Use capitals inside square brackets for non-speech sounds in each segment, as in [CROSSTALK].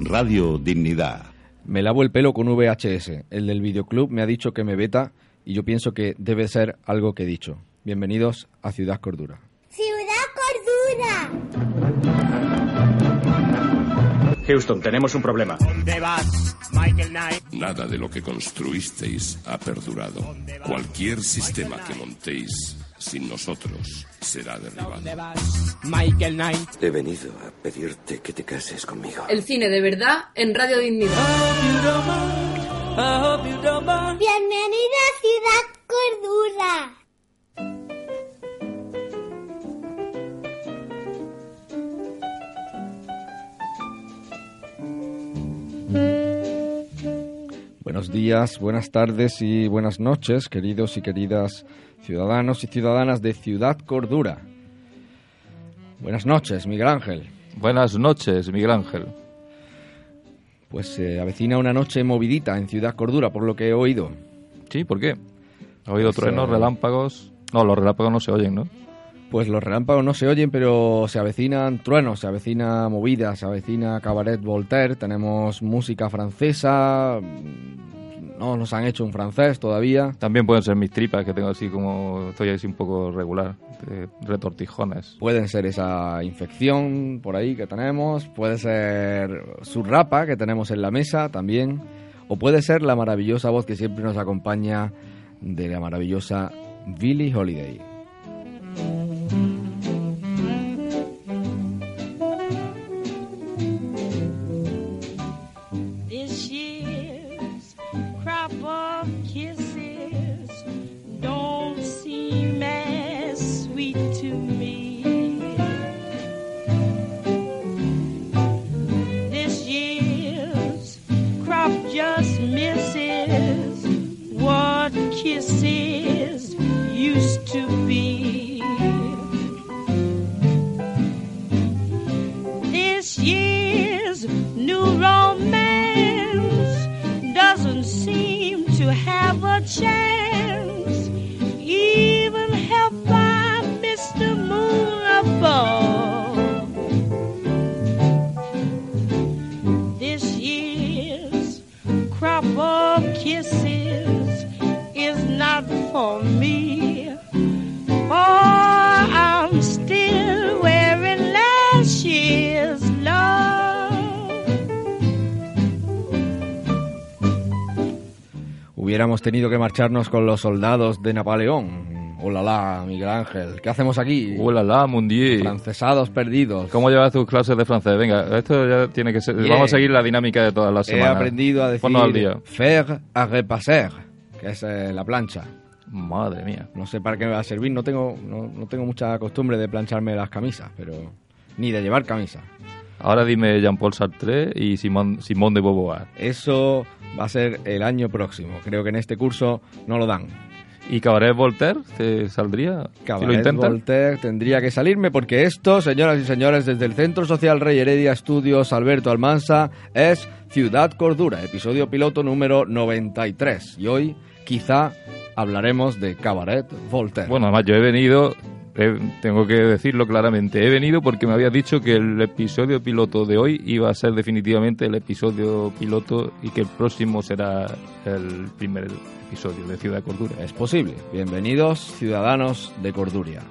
Radio Dignidad. Me lavo el pelo con VHS. El del videoclub me ha dicho que me veta y yo pienso que debe ser algo que he dicho. Bienvenidos a Ciudad Cordura. ¡Ciudad Cordura! Houston, tenemos un problema. Nada de lo que construisteis ha perdurado. Cualquier sistema que montéis sin nosotros será derribado. Michael Knight. He venido a pedirte que te cases conmigo. El cine de verdad en Radio Dignidad. Bienvenida a Ciudad Cordura. Buenos días, buenas tardes y buenas noches, queridos y queridas ciudadanos y ciudadanas de Ciudad Cordura. Buenas noches, Miguel Ángel. Buenas noches, Miguel Ángel. Pues se avecina una noche movidita en Ciudad Cordura, por lo que he oído. Sí, ¿por qué? ¿Ha oído Pues, truenos, eh, relámpagos? No, los relámpagos no se oyen, ¿no? Pues los relámpagos no se oyen, pero se avecinan truenos, se avecina movida, se avecina Cabaret Voltaire, tenemos música francesa, no nos han hecho un francés todavía. También pueden ser mis tripas, que tengo así como... Estoy así un poco regular, de retortijones. Pueden ser esa infección por ahí que tenemos, puede ser su rapa que tenemos en la mesa también, o puede ser la maravillosa voz que siempre nos acompaña de la maravillosa Billie Holiday. For me, for I'm still wearing last year's love. Hubiéramos tenido que marcharnos con los soldados de Napoleón. Hola, la, Miguel Ángel. ¿Qué hacemos aquí? Hola, la, mundier. Francesados perdidos. ¿Cómo llevas tus clases de francés? Venga, esto ya tiene que ser... Bien. Vamos a seguir la dinámica de todas las He semanas. aprendido a decir al día. faire à repasser, que es eh, la plancha. Madre mía. No sé para qué me va a servir, no tengo, no, no tengo mucha costumbre de plancharme las camisas, pero ni de llevar camisa. Ahora dime Jean-Paul Sartre y Simón, Simón de Beauvoir. Eso va a ser el año próximo. Creo que en este curso no lo dan. ¿Y Cabaret Voltaire te saldría? si lo Cabaret? Voltaire tendría que salirme porque esto, señoras y señores, desde el Centro Social Rey Heredia Estudios Alberto Almansa, es Ciudad Cordura, episodio piloto número 93. Y hoy quizá hablaremos de Cabaret Voltaire. Bueno, además yo he venido, tengo que decirlo claramente, he venido porque me habías dicho que el episodio piloto de hoy iba a ser definitivamente el episodio piloto y que el próximo será el primer episodio de Ciudad Cordura. Es posible. Bienvenidos, ciudadanos de Corduria.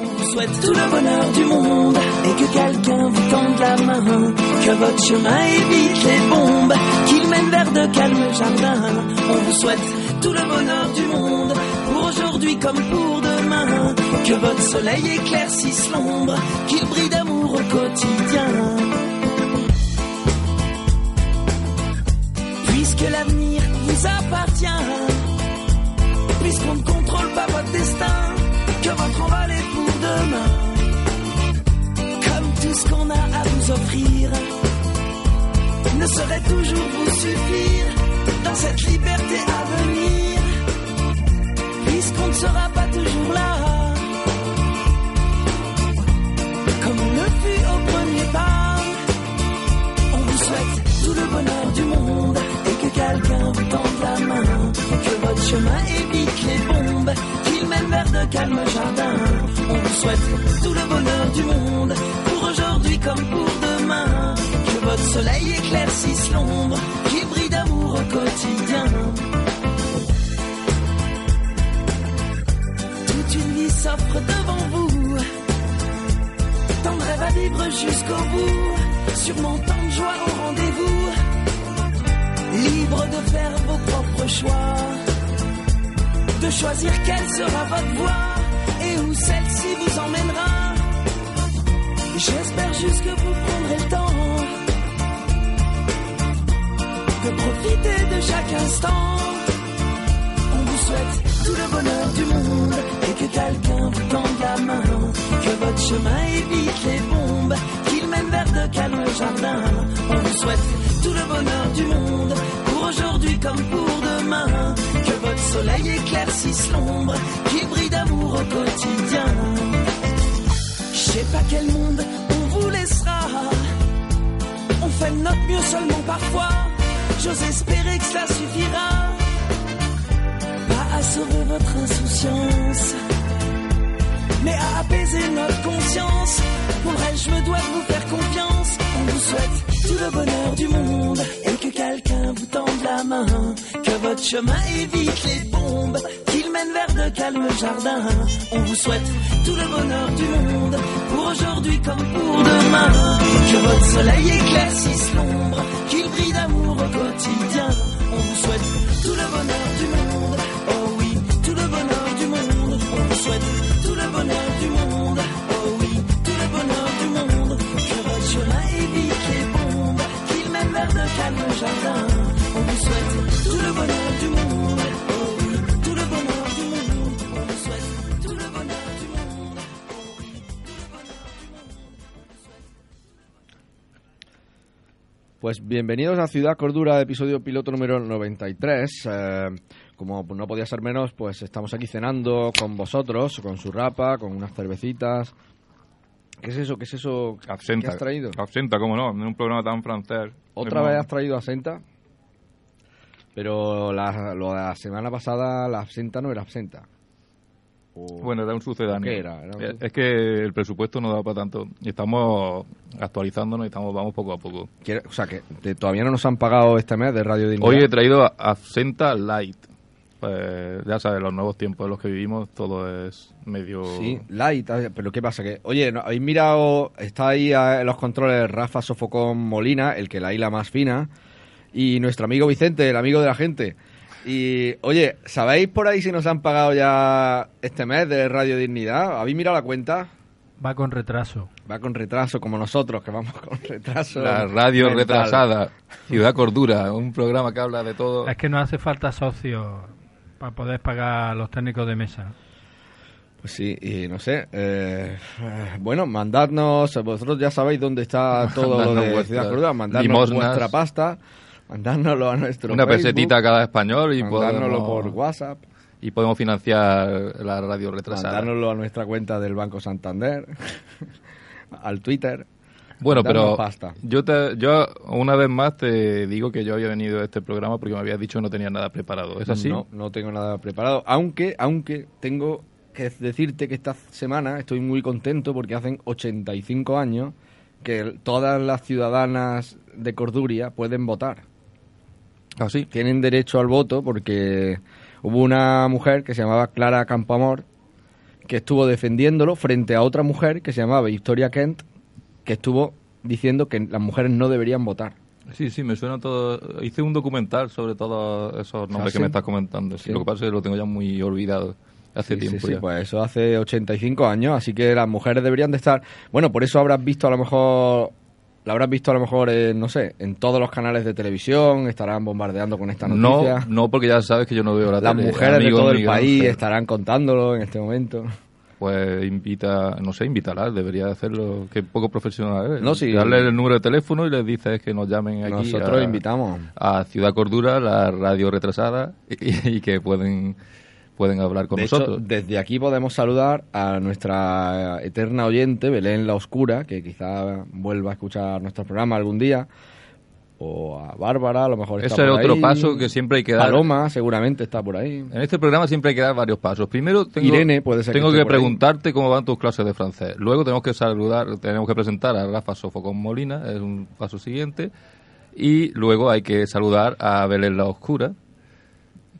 On vous souhaite tout le bonheur du monde et que quelqu'un vous tende la main, que votre chemin évite les bombes, qu'il mène vers de calmes jardins. On vous souhaite tout le bonheur du monde pour aujourd'hui comme pour demain, que votre soleil éclaircisse l'ombre, qu'il brille d'amour au quotidien. Puisque l'avenir vous appartient, puisqu'on ne contrôle pas votre notre emballé pour demain. Comme tout ce qu'on a à vous offrir ne saurait toujours vous suffire dans cette liberté à venir. Puisqu'on ne sera pas toujours là. Comme on le fut au premier pas. On vous souhaite tout le bonheur du monde et que quelqu'un vous tende la main. Que votre chemin évite les bombes, qu'il mène vers de calmes jardins. On vous souhaite tout le bonheur du monde pour aujourd'hui comme pour demain. Que votre soleil éclaircisse l'ombre, quotidien. Toute une vie s'offre devant vous. Tant de à vivre jusqu'au bout. Sûrement tant de joie au rendez-vous. Libre de faire vos propres choix. De choisir quelle sera votre voie et où celle-ci vous emmènera. J'espère juste que vous prendrez le temps de profiter de chaque instant. On vous souhaite tout le bonheur du monde et que quelqu'un vous tende la main. Que votre chemin évite les bombes, qu'il mène vers de calmes jardins. On vous souhaite tout le bonheur du monde pour aujourd'hui comme pour demain. Que votre soleil éclaircisse l'ombre, qu'il brille d'amour au quotidien. Je sais pas quel monde on vous laissera. On fait notre mieux seulement parfois. J'ose espérer que cela suffira. Pas à sauver votre insouciance, mais à apaiser notre conscience. Pour le reste, je me dois de vous faire confiance. On vous souhaite tout le bonheur du monde et que quelqu'un vous tende la main. Que votre chemin évite les bombes, On vous souhaite tout le bonheur du monde pour aujourd'hui comme pour demain. Que votre soleil éclaircisse l'ombre, qu'il brille d'amour au quotidien. On vous souhaite tout le bonheur du monde. Oh oui, tout le bonheur du monde. On vous souhaite tout le bonheur du monde. Oh oui, tout le bonheur du monde. Que votre chemin évite les bombes, qu'il mène vers de calmes jardins. Pues bienvenidos a Ciudad Cordura, episodio piloto número 93. Eh, como no podía ser menos, pues estamos aquí cenando con vosotros, con su rapa, con unas cervecitas. ¿Qué es eso? ¿Qué es eso Absenta. que has traído? Absenta, cómo no, en un programa tan francés. ¿Otra vez has traído absenta? Pero la, la semana pasada, la absenta no era absenta. O- Bueno, era un sucedáneo. ¿Qué era? Era un- Eh, Es que el presupuesto no da para tanto. Y estamos actualizándonos y estamos, vamos poco a poco. O sea, que te- todavía no nos han pagado este mes de Radio Dignidad. Hoy he traído a- Absenta Light. Pues, ya sabes, los nuevos tiempos en los que vivimos, todo es medio... Sí, light, pero ¿qué pasa? Que, oye, ¿no habéis mirado, está ahí ah, en los controles Rafa Sofocón Molina, el que la hila más fina, y nuestro amigo Vicente, el amigo de la gente. Y, oye, ¿sabéis por ahí si nos han pagado ya este mes de Radio Dignidad? ¿Habéis mirado la cuenta? Va con retraso. Va con retraso, como nosotros, que vamos [LAUGHS] con retraso. La radio mental. retrasada, Ciudad Cordura, un programa que habla de todo. Es que nos hace falta socios para poder pagar a los técnicos de mesa. Pues sí, y no sé. eh, bueno, mandadnos, vosotros ya sabéis dónde está [LAUGHS] todo lo de Ciudad Cordura, mandadnos limosnas. vuestra pasta, mandárnoslo a nuestro Una Facebook, pesetita a cada español y mandárnoslo podemos, por WhatsApp, y podemos financiar la radio retrasada. mandárnoslo a nuestra cuenta del Banco Santander, [LAUGHS] al Twitter. Bueno, pero pasta. yo te, yo una vez más te digo que yo había venido a este programa porque me habías dicho que no tenía nada preparado. ¿Es así? No, no tengo nada preparado, aunque, aunque tengo que decirte que esta semana estoy muy contento porque hacen 85 años que todas las ciudadanas de Corduria pueden votar. ¿Así? Tienen derecho al voto porque hubo una mujer que se llamaba Clara Campoamor que estuvo defendiéndolo frente a otra mujer que se llamaba Victoria Kent que estuvo diciendo que las mujeres no deberían votar. Sí, sí, me suena todo. Hice un documental sobre todos esos nombres ¿Ah, que sí? me estás comentando. Sí, Sí. Lo que pasa es que lo tengo ya muy olvidado. Hace Sí, tiempo sí, ya. pues eso hace 85 años, así que las mujeres deberían de estar... Bueno, por eso habrás visto a lo mejor... La habrás visto a lo mejor, en, no sé, en todos los canales de televisión, estarán bombardeando con esta no, noticia. no, porque ya sabes que yo no veo la Las tele. mujeres de Amigo todo el país estarán contándolo en este momento. pues invita, no sé, invítalas, debería hacerlo, que poco profesional es. No, sí. Darle el número de teléfono y les dices que nos llamen aquí. Nosotros a- invitamos. A Ciudad Cordura, la radio retrasada, [LAUGHS] y, y que pueden, pueden hablar con de hecho, nosotros. desde aquí podemos saludar a nuestra eterna oyente, Belén La Oscura, que quizá vuelva a escuchar nuestro programa algún día. O a Bárbara, a lo mejor está Ese es otro ahí. paso que siempre hay que dar. Paloma, seguramente está por ahí. En este programa siempre hay que dar varios pasos. Primero, tengo, Irene puede ser tengo que, ahí. preguntarte cómo van tus clases de francés. Luego tenemos que saludar, tenemos que presentar a Rafa Sofocón Molina, es un paso siguiente. Y luego hay que saludar a Belén La Oscura.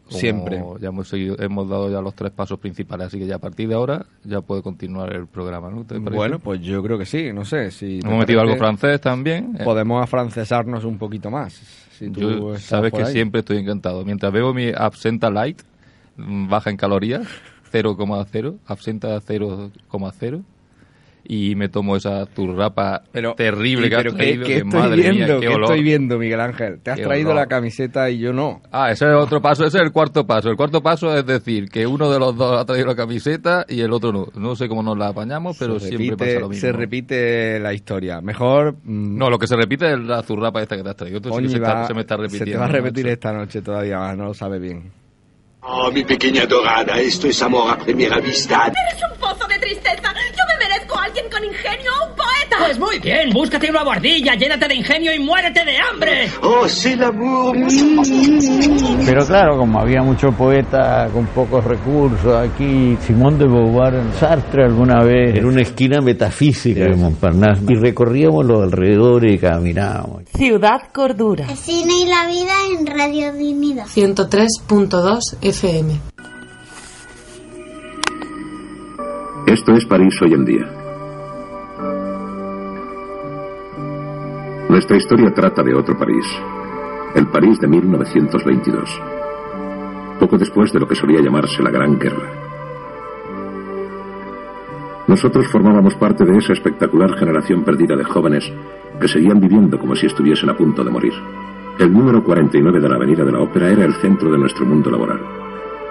Como Siempre. Ya hemos, seguido- hemos dado ya los tres pasos principales, así que ya a partir de ahora ya puede continuar el programa, ¿no? Bueno, pues yo creo que sí, no sé. Si Hemos metido algo francés también. eh. Podemos afrancesarnos un poquito más. Si tú Yo, sabes que ahí. siempre estoy encantado. Mientras veo mi absenta light, mm, baja en calorías, 0,0, absenta 0,0, y me tomo esa zurrapa terrible Sí, que has pero ¿qué- traído. ¿qué, que estoy madre viendo? mía, qué ¿Qué olor. estoy viendo, Miguel Ángel? Te has Qué traído olor. la camiseta y yo no. Ah, ese es otro paso, ese es el cuarto paso. El cuarto paso es decir que uno de los dos ha traído la camiseta y el otro no. No sé cómo nos la apañamos, pero se siempre repite, pasa lo mismo. Se repite la historia. Mejor... mm, No, lo que se repite es la zurrapa esta que te has traído. Esto sí que coño, se, está- va- se me está repitiendo. Se te va a repetir esta noche todavía más, no lo sabe bien. Oh, mi pequeña dorada, esto es amor a primera vista. Eres un pozo de tristeza. Yo me merezco a alguien con ingenio, un poeta. Pues muy bien, búscate una guardilla, llénate de ingenio y muérete de hambre. Oh, c'est l'amour. Pero claro, como había mucho poeta con pocos recursos aquí, Simón de Beauvoir, Sartre alguna vez, en una esquina metafísica de Montparnasse, y recorríamos los alrededores y caminábamos. Ciudad Cordura. El cine y la vida en Radio Dignidad. 103.2 FM. Esto es París hoy en día. Nuestra historia trata de otro París, el París de 1922, poco después de lo que solía llamarse la Gran Guerra. Nosotros formábamos parte de esa espectacular generación perdida de jóvenes que seguían viviendo como si estuviesen a punto de morir. El número 49 de la Avenida de la Ópera era el centro de nuestro mundo laboral,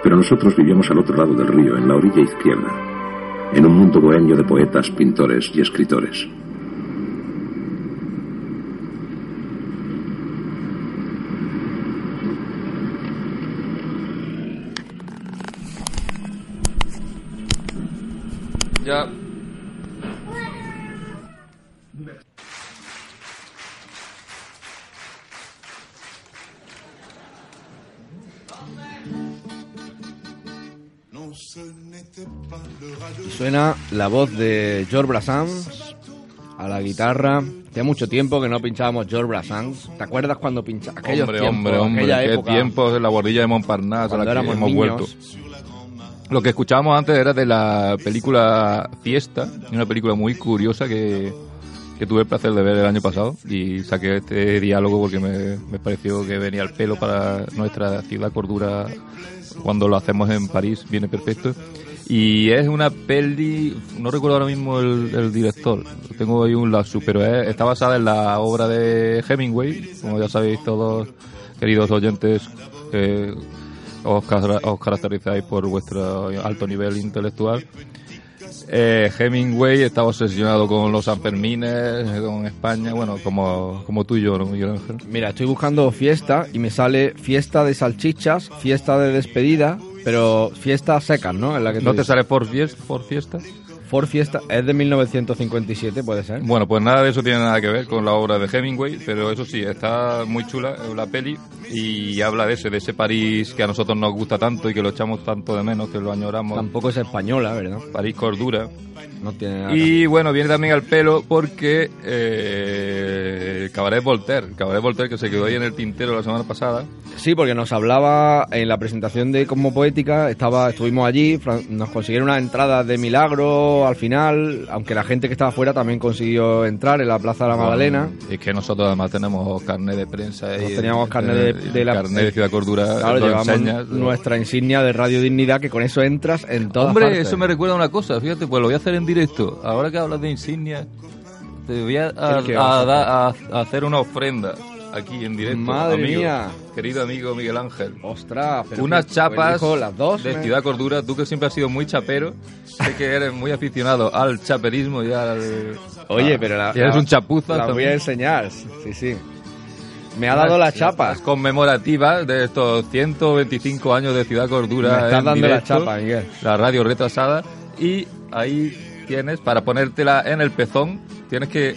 pero nosotros vivíamos al otro lado del río, en la orilla izquierda, en un mundo bohemio de poetas, pintores y escritores. Ya. Suena la voz de George Brassens a la guitarra. Hace mucho tiempo que no pinchábamos George Brassens. ¿Te acuerdas cuando pinchábamos? Hombre, hombre, hombre, qué tiempos de la bordilla de Montparnasse a la que hemos niños. vuelto. Lo que escuchábamos antes era de la película Fiesta, una película muy curiosa que, que tuve el placer de ver el año pasado y saqué este diálogo porque me, me pareció que venía al pelo para nuestra ciudad cordura cuando lo hacemos en París, viene perfecto. Y es una peli, no recuerdo ahora mismo el, director, tengo ahí un lapsus, pero es- está basada en la obra de Hemingway, como ya sabéis todos, queridos oyentes, que os, cara- os caracterizáis por vuestro alto nivel intelectual. Eh, Hemingway estaba obsesionado con los Sanfermines, con España, bueno, como, como tú y yo, ¿no, Miguel Ángel? Mira, estoy buscando fiesta y me sale fiesta de salchichas, fiesta de despedida, pero fiesta secas, ¿no? La que ¿No te dices. sale por fiesta? Por fiesta? For Fiesta es de 1957, puede ser. Bueno, pues nada de eso tiene nada que ver con la obra de Hemingway, pero eso sí, está muy chula la peli y habla de ese, de ese París que a nosotros nos gusta tanto y que lo echamos tanto de menos, que lo añoramos. Tampoco es española, ¿verdad? París Cordura. No tiene nada. Y bueno, viene también al pelo porque eh, Cabaret Voltaire, Cabaret Voltaire que se quedó ahí en el tintero la semana pasada. Sí, porque nos hablaba en la presentación de Cosmo Poética, estaba, estuvimos allí, nos consiguieron unas entradas de milagro al final, aunque la gente que estaba fuera también consiguió entrar en la Plaza de la Magdalena. Es que nosotros además tenemos carnet de prensa y Nos teníamos carnet de, de la carnet de Ciudad Cordura, Claro, llevamos enseñas. nuestra insignia de Radio Dignidad, que con eso entras en todas Hombre, partes. eso me recuerda a una cosa, fíjate, pues lo voy a hacer en directo. Ahora que hablas de insignia, te voy a, a- ¿El qué a vas a da- a- a hacer una ofrenda aquí en directo. Madre amigo, mía. Querido amigo Miguel Ángel. Ostras, pero Unas que- chapas hijo, las dos, de me- Ciudad Cordura. Tú que siempre has sido muy chapero. sé que eres muy aficionado al chaperismo y al... Oye, pero la, eres la- un chapuza La voy a enseñar, sí, sí. Me ha dado las chapas. conmemorativas de estos 125 años de Ciudad Cordura. Me estás dando las directo, chapas, Miguel. La radio retrasada. Y ahí tienes, para ponértela en el pezón, tienes que,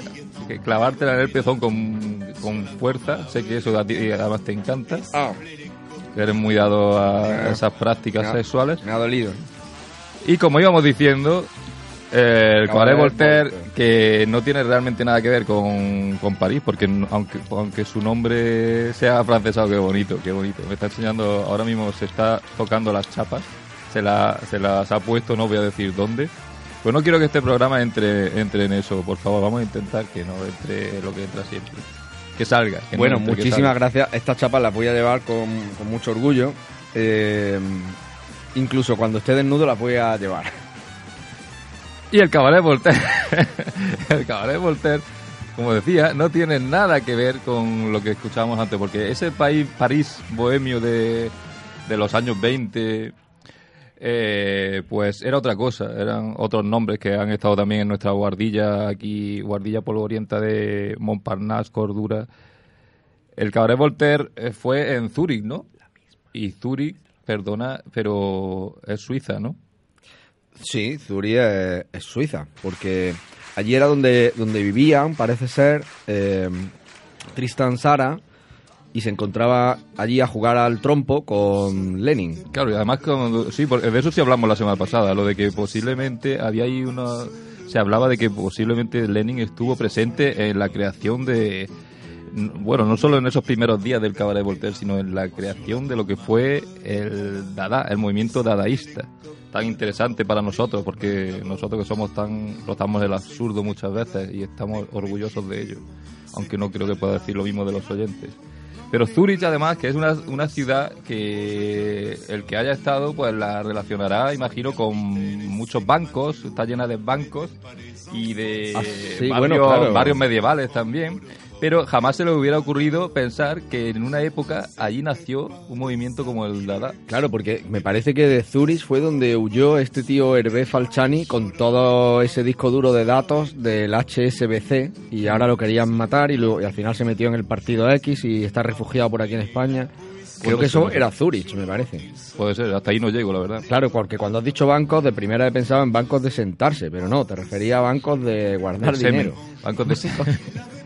que clavártela en el pezón con, con fuerza. Sé que eso a ti además te encanta. Ah. Que eres muy dado a Eh, esas prácticas me ha- sexuales. Me ha dolido. Y como íbamos diciendo, el Cabaret Voltaire, que no tiene realmente nada que ver con, con París, porque aunque, aunque su nombre sea francesado, qué bonito, qué bonito. Me está enseñando, ahora mismo se está tocando las chapas, se, la- se las ha puesto, no voy a decir dónde. Pues no quiero que este programa entre, entre en eso, por favor, vamos a intentar que no entre lo que entra siempre. Que salga. que no bueno, entre, muchísimas gracias. Estas chapas las voy a llevar con, con mucho orgullo. Eh, incluso cuando esté desnudo las voy a llevar. Y el Cabaret Voltaire, [LAUGHS] el Cabaret Voltaire, como decía, no tiene nada que ver con lo que escuchábamos antes, porque ese país, París bohemio de, de los años 20, eh, pues era otra cosa, eran otros nombres que han estado también en nuestra guardilla aquí, guardilla polvorienta de Montparnasse, Cordura. El Cabaret Voltaire eh, fue en Zúrich, ¿no? Y Zúrich, perdona, pero es Suiza, ¿no? Sí, Zurich es, es Suiza, porque allí era donde, donde vivían, parece ser, eh, Tristan Sara, y se encontraba allí a jugar al trompo con Lenin. Claro, y además, como- sí, de eso sí hablamos la semana pasada, lo de que posiblemente había ahí una. Se hablaba de que posiblemente Lenin estuvo presente en la creación de. Bueno, no solo en esos primeros días del Cabaret Voltaire, sino en la creación de lo que fue el Dada, el movimiento dadaísta. Tan interesante para nosotros, porque nosotros que somos tan. rozamos el absurdo muchas veces y estamos orgullosos de ello. Aunque no creo que pueda decir lo mismo de los oyentes. Pero Zurich, además, que es una, una ciudad que el que haya estado, pues la relacionará, imagino, con muchos bancos, está llena de bancos y de Ah, sí, barrios, bueno, claro. barrios medievales también. Pero jamás se le hubiera ocurrido pensar que en una época allí nació un movimiento como el Dada. Claro, porque me parece que de Zurich fue donde huyó este tío Hervé Falciani con todo ese disco duro de datos del HSBC y ahora lo querían matar y, lo- y al final se metió en el partido X y está refugiado por aquí en España. Creo que eso era Zurich, me parece. Puede ser, hasta ahí no llego, la verdad. Claro, porque cuando has dicho bancos, de primera he pensado en bancos de sentarse, pero no, te refería a bancos de guardar dinero. Bancos de. [LAUGHS]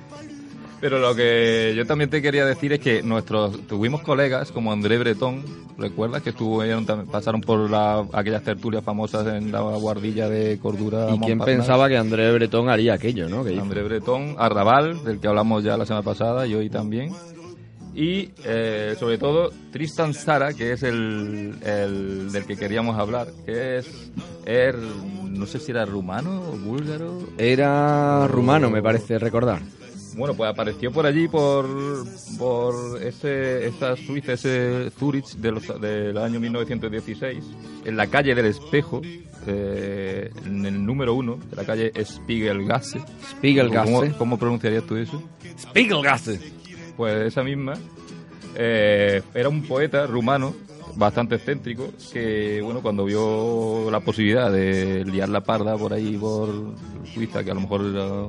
Pero lo que yo también te quería decir es que nuestros tuvimos colegas como André Bretón, ¿recuerdas? Que estuvieron, pasaron por la- aquellas tertulias famosas en la guardilla de Cordura. ¿Y quién pensaba que André Bretón haría aquello, no? André Bretón, Arrabal, del que hablamos ya la semana pasada y hoy también. Y eh, sobre todo Tristan Sara, que es el, el del que queríamos hablar, que es, er- no sé si era rumano o búlgaro. Era rumano, me parece recordar. Bueno, pues apareció por allí, por, por ese, esa Suiza, ese Zurich del año 1916, en la calle del Espejo, eh, en el número uno, de la calle Spiegelgasse. Spiegelgasse. ¿Cómo, cómo pronunciarías tú eso? Spiegelgasse. Pues esa misma. eh, era un poeta rumano bastante excéntrico que, bueno, cuando vio la posibilidad de liar la parda por ahí, por Suiza, que a lo mejor era...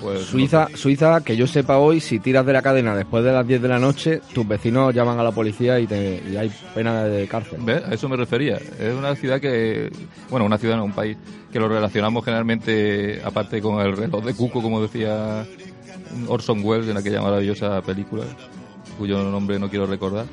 Pues, Suiza, Suiza, que yo sepa hoy, si tiras de la cadena después de las 10 de la noche, tus vecinos llaman a la policía y, te, y hay pena de cárcel. ¿Ves? A eso me refería. Es una ciudad que, bueno, una ciudad no, un país, que lo relacionamos generalmente, aparte con el reloj de Cuco, como decía Orson Welles en aquella maravillosa película, cuyo nombre no quiero recordar,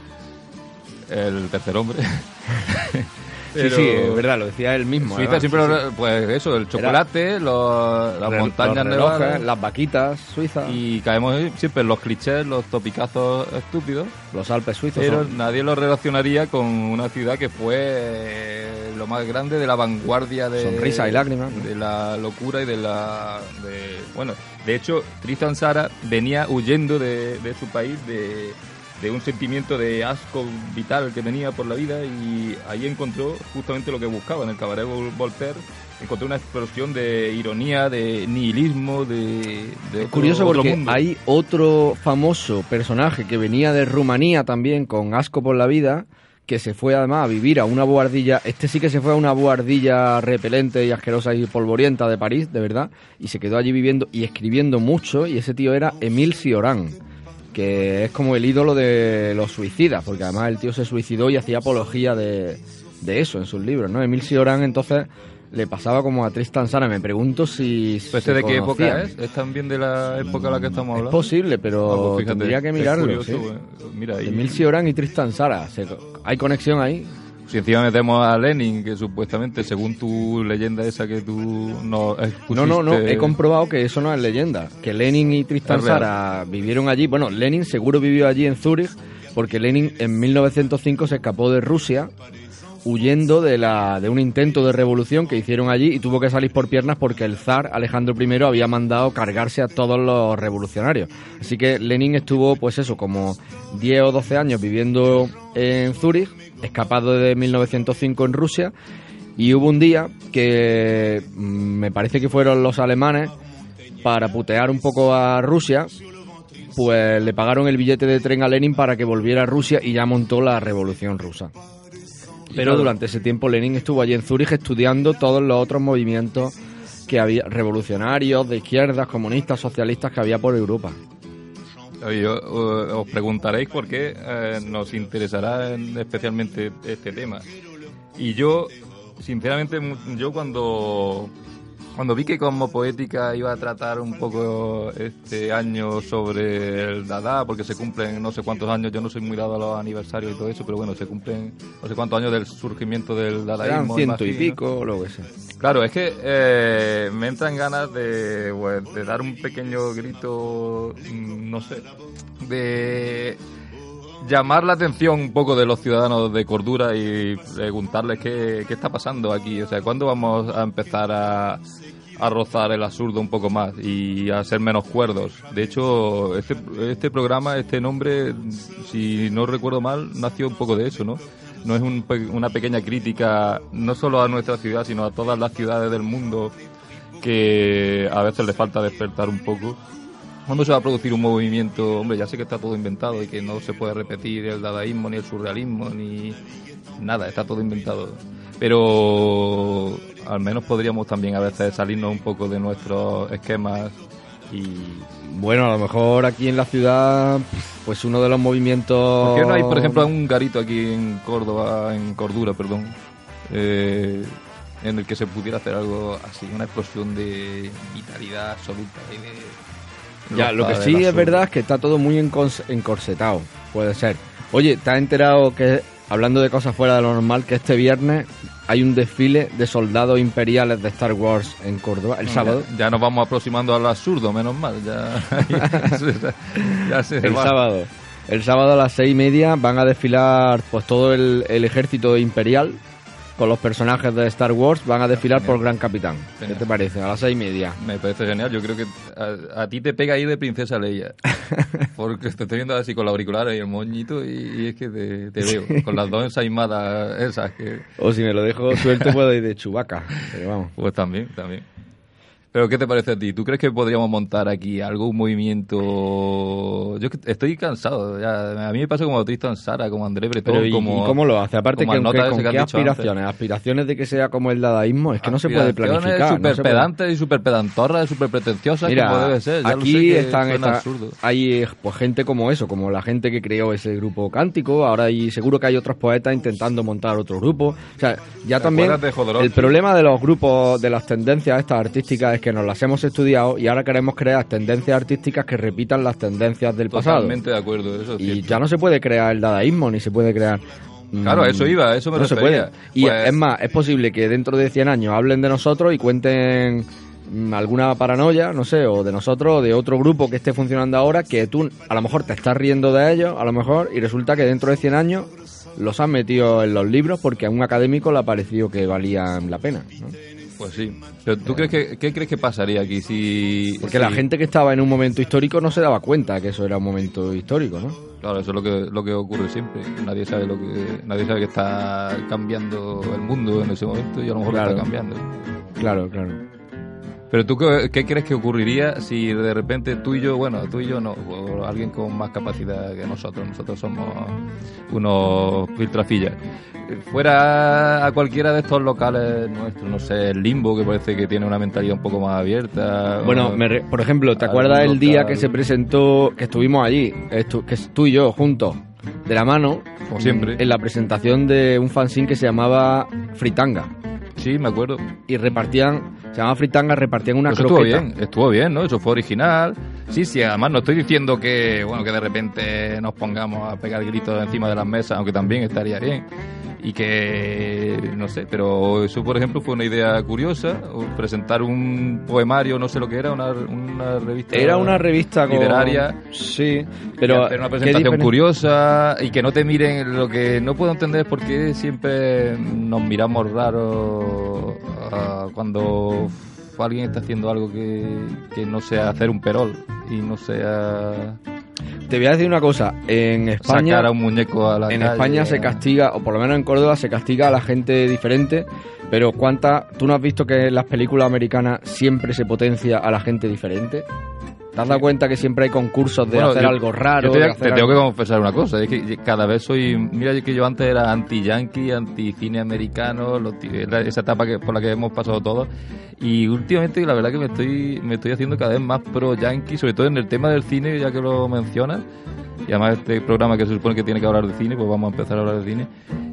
El tercer hombre. [LAUGHS] Sí, sí, es verdad, lo decía él mismo. Suiza además, siempre, sí, sí. pues eso, el chocolate, los- las Re- montañas los relojes, nevadas. las vaquitas suizas. Y caemos siempre en los clichés, los topicazos estúpidos. Los Alpes suizos. Pero son- nadie lo relacionaría con una ciudad que fue eh, lo más grande de la vanguardia de Sonrisa y lágrimas, ¿no? de la locura y de la de, bueno de hecho Tristan Sara venía huyendo de, de su país de de un sentimiento de asco vital que tenía por la vida y ahí encontró justamente lo que buscaba en el cabaret Voltaire. Encontró una explosión de ironía, de nihilismo, de... de Es curioso otro porque hay otro famoso personaje que venía de Rumanía también con asco por la vida, que se fue además a vivir a una buhardilla, este sí que se fue a una buhardilla repelente y asquerosa y polvorienta de París, de verdad, y se quedó allí viviendo y escribiendo mucho, y ese tío era Emile Cioran, que es como el ídolo de los suicidas, porque además el tío se suicidó y hacía apología de, de eso en sus libros, ¿no? Emile Cioran entonces le pasaba como a Tristan Sara, me pregunto si... ¿Este se de qué época es? ¿Es también de la época a la que estamos hablando? Es posible, pero Ah, pues fíjate, tendría que es mirarlo. curioso, sí. pues, mira, ahí- Emil Cioran y Tristan Sara. ¿Hay conexión ahí? Si encima metemos a Lenin, que supuestamente, según tu leyenda esa que tú No, no, no. expusiste- He comprobado que eso no es leyenda. Que Lenin y Tristan. Sara vivieron allí. Bueno, Lenin seguro vivió allí en Zúrich, porque Lenin en 1905 se escapó de Rusia huyendo de, la, de un intento de revolución que hicieron allí y tuvo que salir por piernas porque el zar Alejandro I había mandado cargarse a todos los revolucionarios. Así que Lenin estuvo, pues eso, como 10 o 12 años viviendo en Zúrich, escapado de 1905 en Rusia, y hubo un día que mm, me parece que fueron los alemanes para putear un poco a Rusia, pues le pagaron el billete de tren a Lenin para que volviera a Rusia y ya montó la revolución rusa. Pero durante ese tiempo Lenin estuvo allí en Zúrich estudiando todos los otros movimientos que había revolucionarios, de izquierdas, comunistas, socialistas que había por Europa. Oye, os preguntaréis por qué eh, nos interesará en- especialmente este tema. Y yo, sinceramente, mu- yo cuando, cuando vi que como poética iba a tratar un poco este año sobre el Dada, porque se cumplen no sé cuántos años, yo no soy muy dado a los aniversarios y todo eso, pero bueno, se cumplen no sé cuántos años del surgimiento del dadaísmo. ciento y pico, lo que sea. Claro, es que eh, me entran ganas de, pues, de dar un pequeño grito, mm, no sé, de llamar la atención un poco de los ciudadanos de cordura y preguntarles qué, qué está pasando aquí. O sea, ¿cuándo vamos a empezar a, a rozar el absurdo un poco más y a ser menos cuerdos? De hecho, este, este programa, este nombre, si no recuerdo mal, nació un poco de eso, ¿no? No es un una pequeña crítica no solo a nuestra ciudad, sino a todas las ciudades del mundo que a veces le falta despertar un poco. ¿Cuándo se va a producir un movimiento? Hombre, ya sé que está todo inventado y que no se puede repetir el dadaísmo, ni el surrealismo, ni nada, está todo inventado. Pero al menos podríamos también a veces salirnos un poco de nuestros esquemas y... Bueno, a lo mejor aquí en la ciudad, pues uno de los movimientos... ¿Por qué no hay, por ejemplo, un garito aquí en Córdoba, en Cordura, perdón, eh, en el que se pudiera hacer algo así, una explosión de vitalidad absoluta y de... Ya, lo que sí es verdad es que está todo muy encorsetado, puede ser. Oye, ¿te has enterado que, hablando de cosas fuera de lo normal, que este viernes hay un desfile de soldados imperiales de Star Wars en Córdoba, el sábado? Ya, ya nos vamos aproximando al absurdo, menos mal. Ya, [LAUGHS] ya se el va. sábado. El sábado a las seis y media van a desfilar pues todo el, el ejército imperial con los personajes de Star Wars, van a desfilar por Gran Capitán. ¿Qué Genial. te parece? A las seis y media. Me parece genial. Yo creo que a, a ti te pega ahí de princesa Leia. [LAUGHS] Porque te estoy viendo así con la auricular y el moñito y, y es que te, te veo. Con las dos ensaimadas esas que... O si me lo dejo suelto puedo ir de chubaca. Pero vamos. Pues también, también. Pero ¿qué te parece a ti? ¿Tú crees que podríamos montar aquí algo, un movimiento? Yo que estoy cansado. Ya. A mí me pasa como Tristan Sara, como André Breton, Pero ¿y, como... y cómo lo hace? Aparte, que, que- ¿con que qué antes. aspiraciones? ¿Aspiraciones de que sea como el dadaísmo? Es que no se puede planificar. no súper puede- pedantes y súper pedantorras, súper pretenciosas, Mira, como debe ser. Ya lo aquí sé que están, está- absurdo. hay eh, pues gente como eso, como la gente que creó ese grupo cántico. Ahora hay seguro que hay otros poetas intentando montar otro grupo. O sea, ya ¿Te también el problema de los grupos, de las tendencias estas artísticas es que nos las hemos estudiado y ahora queremos crear tendencias artísticas que repitan las tendencias del pasado. Totalmente de acuerdo, eso es Y cierto. ya no se puede crear el dadaísmo ni se puede crear Claro, a mm, eso iba, a eso me no se refería. puede. Y Pues- es más, es posible que dentro de 100 años hablen de nosotros y cuenten mm, alguna paranoia, no sé, o de nosotros o de otro grupo que esté funcionando ahora, que tú a lo mejor te estás riendo de ellos, a lo mejor, y resulta que dentro de 100 años los han metido en los libros porque a un académico le ha parecido que valían la pena. ¿no? Pues sí. Pero ¿tú crees que, qué crees que pasaría aquí si... Porque la gente que estaba en un momento histórico no se daba cuenta que eso era un momento histórico, ¿no? Claro, eso es lo que, lo que ocurre siempre. Nadie sabe lo que nadie sabe que está cambiando el mundo en ese momento y a lo mejor Claro. está cambiando. Claro, claro. Pero tú qué, qué crees que ocurriría si de repente tú y yo, bueno, tú y yo no, o alguien con más capacidad que nosotros, nosotros somos unos filtrafillas, fuera a cualquiera de estos locales nuestros, no sé, el Limbo, que parece que tiene una mentalidad un poco más abierta. Bueno, o- me re- por ejemplo, ¿te acuerdas el día que se presentó, que estuvimos allí, estu- que tú y yo juntos, de la mano, Como siempre. en la presentación de un fanzine que se llamaba Fritanga? Sí, me acuerdo. Y repartían, se llamaba Fritanga, repartían una Eso estuvo bien, estuvo bien, ¿no? Eso fue original. Sí, sí, además no estoy diciendo que, bueno, que de repente nos pongamos a pegar gritos encima de las mesas, aunque también estaría bien. Y que, no sé, pero eso, por ejemplo, fue una idea curiosa, presentar un poemario, no sé lo que era, una, una revista Era una revista con- literaria. Sí, Pero hacer una ¿qué presentación curiosa y que no te miren lo que no puedo entender es por qué siempre nos miramos raros ah, cuando alguien está haciendo algo que, que no sea hacer un perol y no sea Te voy a decir una cosa, en España... sacar a un muñeco a la En calle. España se castiga, o por lo menos en Córdoba se castiga a la gente diferente, pero ¿cuánta, ¿tú no has visto que en las películas americanas siempre se potencia a la gente diferente? ¿Te has dado cuenta que siempre hay concursos de Bueno, hacer yo- algo raro? yo te, te tengo que algo- confesar una cosa, es que cada vez soy... Mira que yo antes era anti-yankee, anti-cine americano, esa etapa que, por la que hemos pasado todos, y últimamente la verdad que me estoy, me estoy haciendo cada vez más pro-yankee, sobre todo en el tema del cine, ya que lo mencionas, y además este programa que se supone que tiene que hablar de cine, pues vamos a empezar a hablar de cine.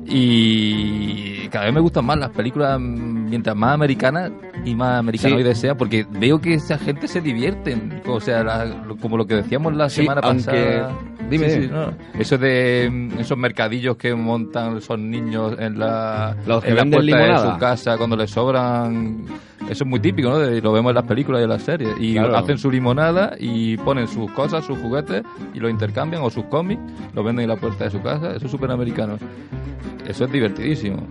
Y cada vez me gustan más las películas, mm, mientras más americanas y más americanoides sean, porque veo que esa gente se divierten. O sea, la- como lo que decíamos la Sí, semana aunque- pasada. Dime, Sí, no. Eso de mm, esos mercadillos que montan esos niños en la, Los en la puerta de su casa cuando les sobran. Eso es muy típico, ¿no? De- lo vemos en las películas y en las series. Y Claro. hacen su limonada y ponen sus cosas, sus juguetes y lo intercambian o sus cómics, lo venden en la puerta de su casa. Eso es súper americano. Eso es divertidísimo.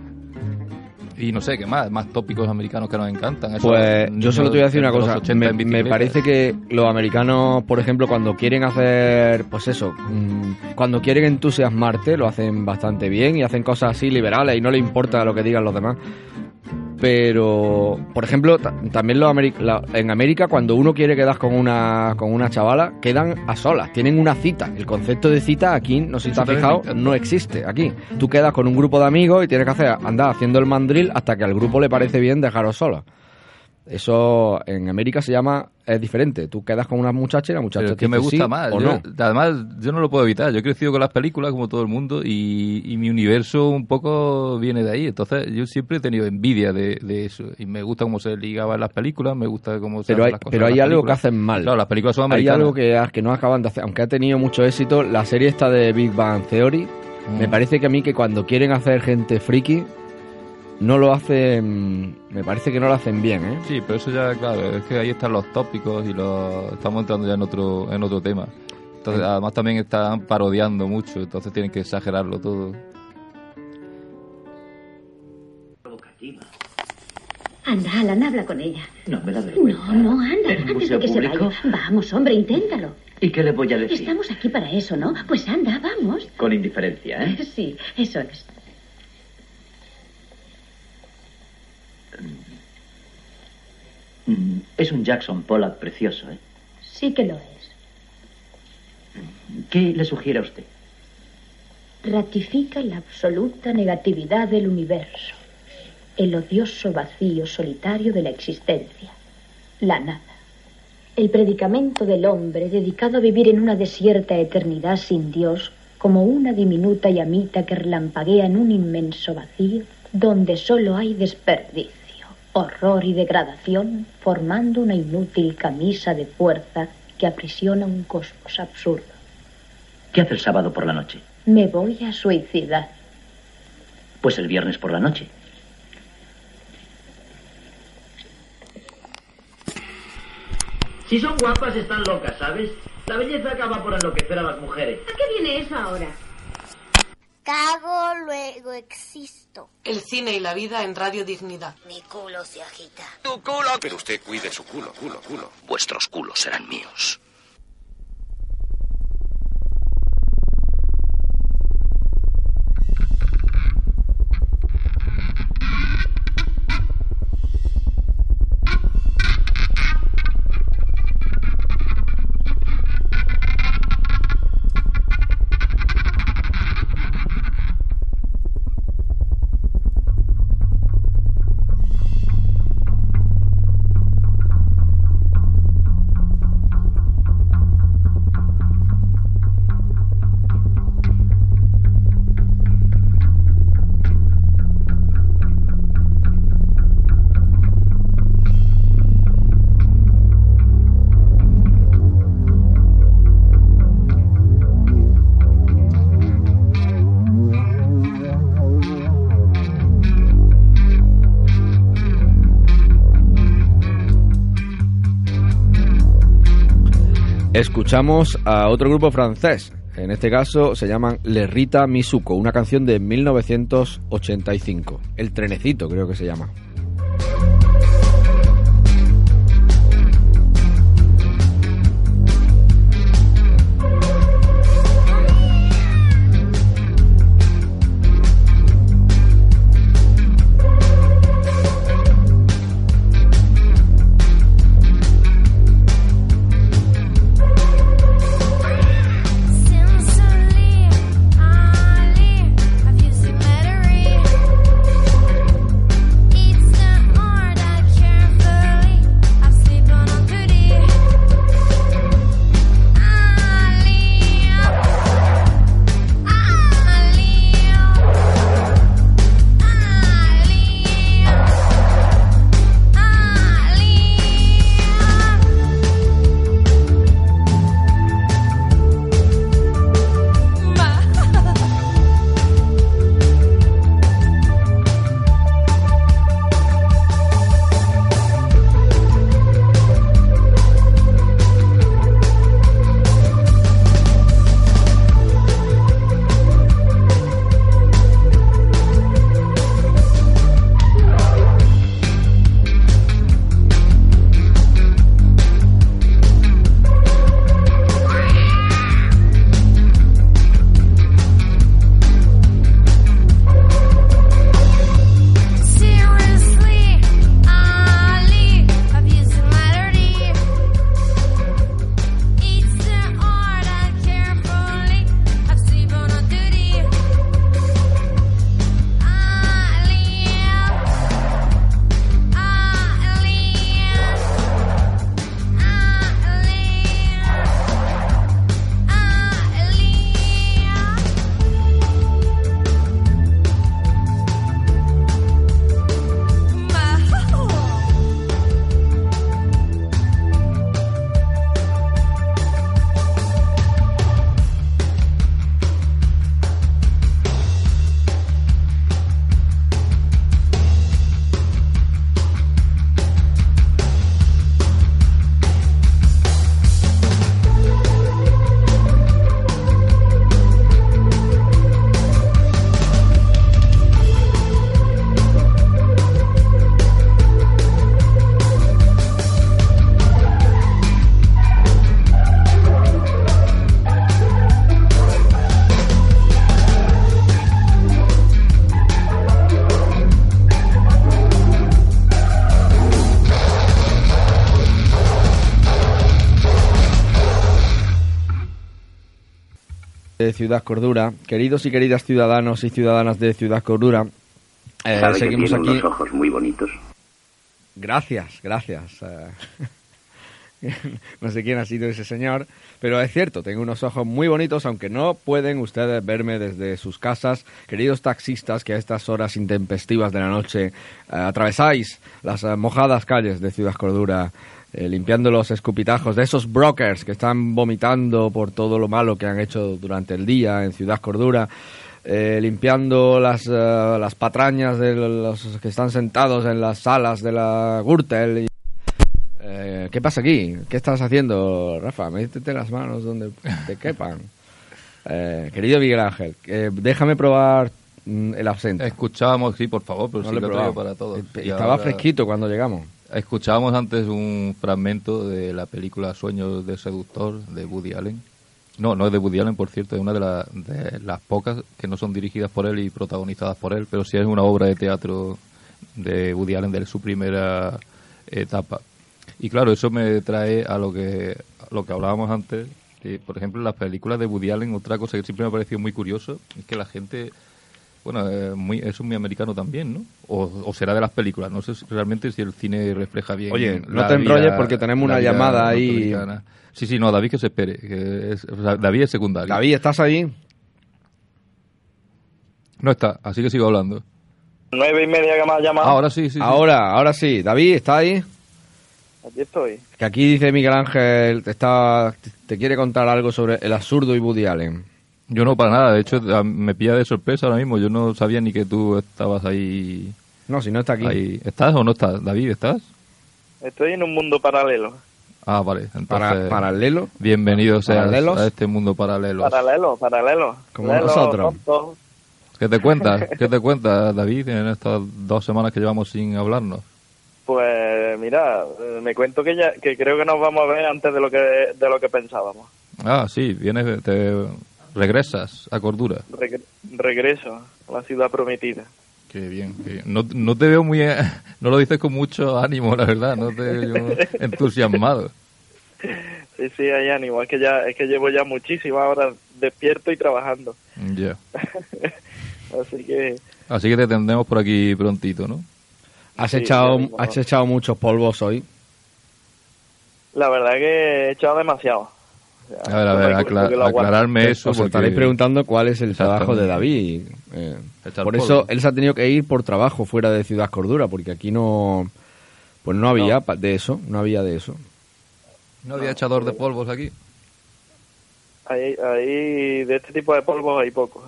Y no sé qué más, más tópicos americanos que nos encantan. Eso, Pues yo solo te voy a decir de una cosa. 80 Me, me parece que los americanos, por ejemplo, cuando quieren hacer, pues eso, mm, cuando quieren entusiasmarte, lo hacen bastante bien y hacen cosas así liberales y no le importa lo que digan los demás. Pero, por ejemplo, ta- también los ameri- la- en América, cuando uno quiere quedar con una, con una chavala, quedan a solas, tienen una cita. El concepto de cita aquí, no sé si te has fijado, no existe aquí. Tú quedas con un grupo de amigos y tienes que hacer andar haciendo el mandril hasta que al grupo le parece bien dejaros solos. Eso en América se llama, es diferente. Tú quedas con una muchacha y la muchacha Pero te que me gusta sí más. o Yo- no. Además, yo no lo puedo evitar. Yo he crecido con las películas como todo el mundo y, y mi universo un poco viene de ahí. Entonces, yo siempre he tenido envidia de, de eso. Y me gusta cómo se ligaba en las películas, me gusta cómo se Pero hacen hay, las cosas pero hay algo que hacen mal. Claro, las películas son Hay americanas. algo que, que no acaban de hacer. Aunque ha tenido mucho éxito, la serie esta de Big Bang Theory, Mm. me parece que a mí que cuando quieren hacer gente friki, no lo hacen. Me parece que no lo hacen bien, ¿eh? Sí, pero eso ya, claro, es que ahí están los tópicos y los estamos entrando ya en otro, en otro tema. Entonces, además también están parodiando mucho, entonces tienen que exagerarlo todo. Anda, Alan, habla con ella. No me da vergüenza. No, no, anda, ¿En un antes de que se vaya. Vamos, hombre, inténtalo. ¿Y qué le voy a decir? Estamos aquí para eso, ¿no? Pues anda, vamos. Con indiferencia, ¿eh? [LAUGHS] Sí, eso es. Es un Jackson Pollock precioso, ¿eh? Sí que lo es. ¿Qué le sugiere a usted? Ratifica la absoluta negatividad del universo. El odioso vacío solitario de la existencia. La nada. El predicamento del hombre dedicado a vivir en una desierta eternidad sin Dios, como una diminuta llamita que relampaguea en un inmenso vacío donde solo hay desperdicio, horror y degradación, formando una inútil camisa de fuerza que aprisiona un cosmos absurdo. ¿Qué hace el sábado por la noche? Me voy a suicidar. Pues el viernes por la noche. Si son guapas, están locas, ¿sabes? La belleza acaba por enloquecer a las mujeres. ¿A qué viene eso ahora? Cago, luego existo. El cine y la vida en Radio Dignidad. Mi culo se agita. ¡Tu culo! Pero usted cuide su culo, culo, culo. Vuestros culos serán míos. Escuchamos a otro grupo francés. En este caso se llaman Le Rita Misuko, una canción de 1985. El trenecito creo que se llama. De Ciudad Cordura, queridos y queridas ciudadanos y ciudadanas de Ciudad Cordura, eh, ¿Sabe seguimos que tiene aquí. unos ojos muy bonitos. Gracias, gracias. eh. [LAUGHS] no sé quién ha sido ese señor, pero es cierto, tengo unos ojos muy bonitos, aunque no pueden ustedes verme desde sus casas. Queridos taxistas que a estas horas intempestivas de la noche eh, atravesáis las mojadas calles de Ciudad Cordura, eh, limpiando los escupitajos de esos brokers que están vomitando por todo lo malo que han hecho durante el día en Ciudad Cordura. eh, limpiando las, eh, las patrañas de los que están sentados en las salas de la Gürtel y eh, ¿Qué pasa aquí? ¿Qué estás haciendo, Rafa? Métete las manos donde te quepan. [LAUGHS] Eh, querido Miguel Ángel, eh, déjame probar mm, el absente. Escuchábamos, sí, por favor, pero No sí lo he probado. para todos. Y Estaba ahora- fresquito cuando llegamos. Escuchábamos antes un fragmento de la película Sueños de Seductor de Woody Allen. No, no es de Woody Allen, por cierto, es una de, la- de las pocas que no son dirigidas por él y protagonizadas por él, pero sí es una obra de teatro de Woody Allen de su primera etapa. Y claro, eso me trae a lo que, lo que hablábamos antes. que, por ejemplo, en las películas de Woody Allen, otra cosa que siempre me ha parecido muy curioso es que la gente bueno, eh, muy, es muy americano también, ¿no? O, o será de las películas. No sé si- realmente si el cine refleja bien. Oye, no te enrolles vida- porque tenemos una llamada ahí. Sí, sí, no, David que se espere. Que es- o sea, David es secundario. David, ¿estás ahí? No está, así que sigo hablando. Nueve y media que me has llamado. Ahora sí, sí. sí. Ahora, ahora sí. David, ¿está ahí? Aquí estoy. Que aquí dice Miguel Ángel, te, está, te quiere contar algo sobre el absurdo y Woody Allen. Yo no para nada, de hecho me pilla de sorpresa ahora mismo. Yo no sabía ni que tú estabas ahí. No, si no está aquí. ahí. ¿Estás o no estás? David, ¿estás? Estoy en un mundo paralelo. Ah, vale. Entonces, Para- ¿Paralelo? Bienvenido seas ¿Paralelos? a este mundo paralelo. Paralelo, paralelo. Como Lelo, nosotros. tonto. ¿Qué te cuentas? [LAUGHS] ¿Qué te cuentas, David, en estas dos semanas que llevamos sin hablarnos? Pues mira, me cuento que ya que creo que nos vamos a ver antes de lo que de lo que pensábamos. Ah, sí, vienes, te regresas a cordura. Regre- regreso a la ciudad prometida. Qué bien, qué bien. No, no te veo muy... eh, No lo dices con mucho ánimo, la verdad, no te veo [LAUGHS] entusiasmado. Sí, sí, hay ánimo. Es que ya es que llevo ya muchísimas horas despierto y trabajando. Ya. [LAUGHS] Así que Así que te tendremos por aquí prontito, ¿no? Has, Sí, echado, has echado muchos polvos hoy. la verdad que he echado demasiado. O sea, A ver, a ver, aclararme eso. Os porque- estaréis preguntando cuál es el trabajo de. David. Eh, por eso él se ha tenido que ir por trabajo fuera de Ciudad Cordura, porque aquí no... Pues no había de eso, no había de eso. ¿No había echador de polvos aquí? Ahí, ahí de este tipo de polvos hay pocos.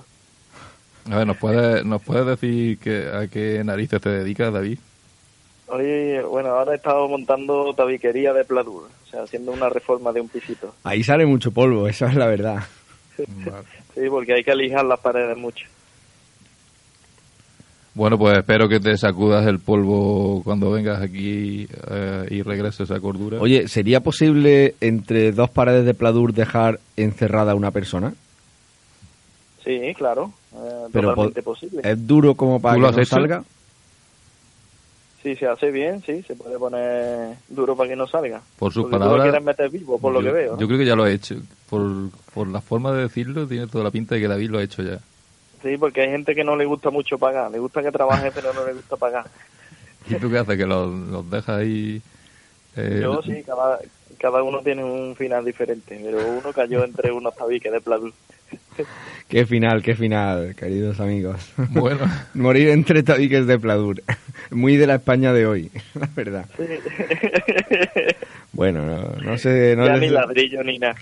A ver, ¿nos puedes, ¿nos puedes decir que, a qué narices te dedicas, David? Hoy, bueno, ahora he estado montando tabiquería de pladur, o sea, haciendo una reforma de un pisito. Ahí sale mucho polvo, [LAUGHS] esa es la verdad. Sí, porque hay que lijar las paredes mucho. Bueno, pues espero que te sacudas el polvo cuando vengas aquí eh, y regreses a cordura. Oye, ¿sería posible entre dos paredes de pladur dejar encerrada a una persona? Sí, claro, eh, Pero totalmente po- posible. ¿Es duro como para ¿Tú que lo has no hecho? salga? Si se hace bien, sí, se puede poner duro para que no salga. Por sus Porque tú palabras, lo quieres meter vivo, por lo que veo. ¿no? Yo creo que ya lo he hecho. Por, por la forma de decirlo, tiene toda la pinta de que David lo ha hecho ya. Sí, porque hay gente que no le gusta mucho pagar, le gusta que trabaje, pero no le gusta pagar. [LAUGHS] ¿Y tú qué haces? ¿Que los, los dejas ahí? eh, Yo sí, cada, cada uno tiene un final diferente, pero uno cayó entre unos tabiques de. [LAUGHS] Qué final, qué final, queridos amigos. Bueno. [LAUGHS] Morir entre tabiques de pladur. [LAUGHS] Muy de la España de hoy, la verdad. Bueno, no, no sé... No ya les- ni ladrillo ni nada.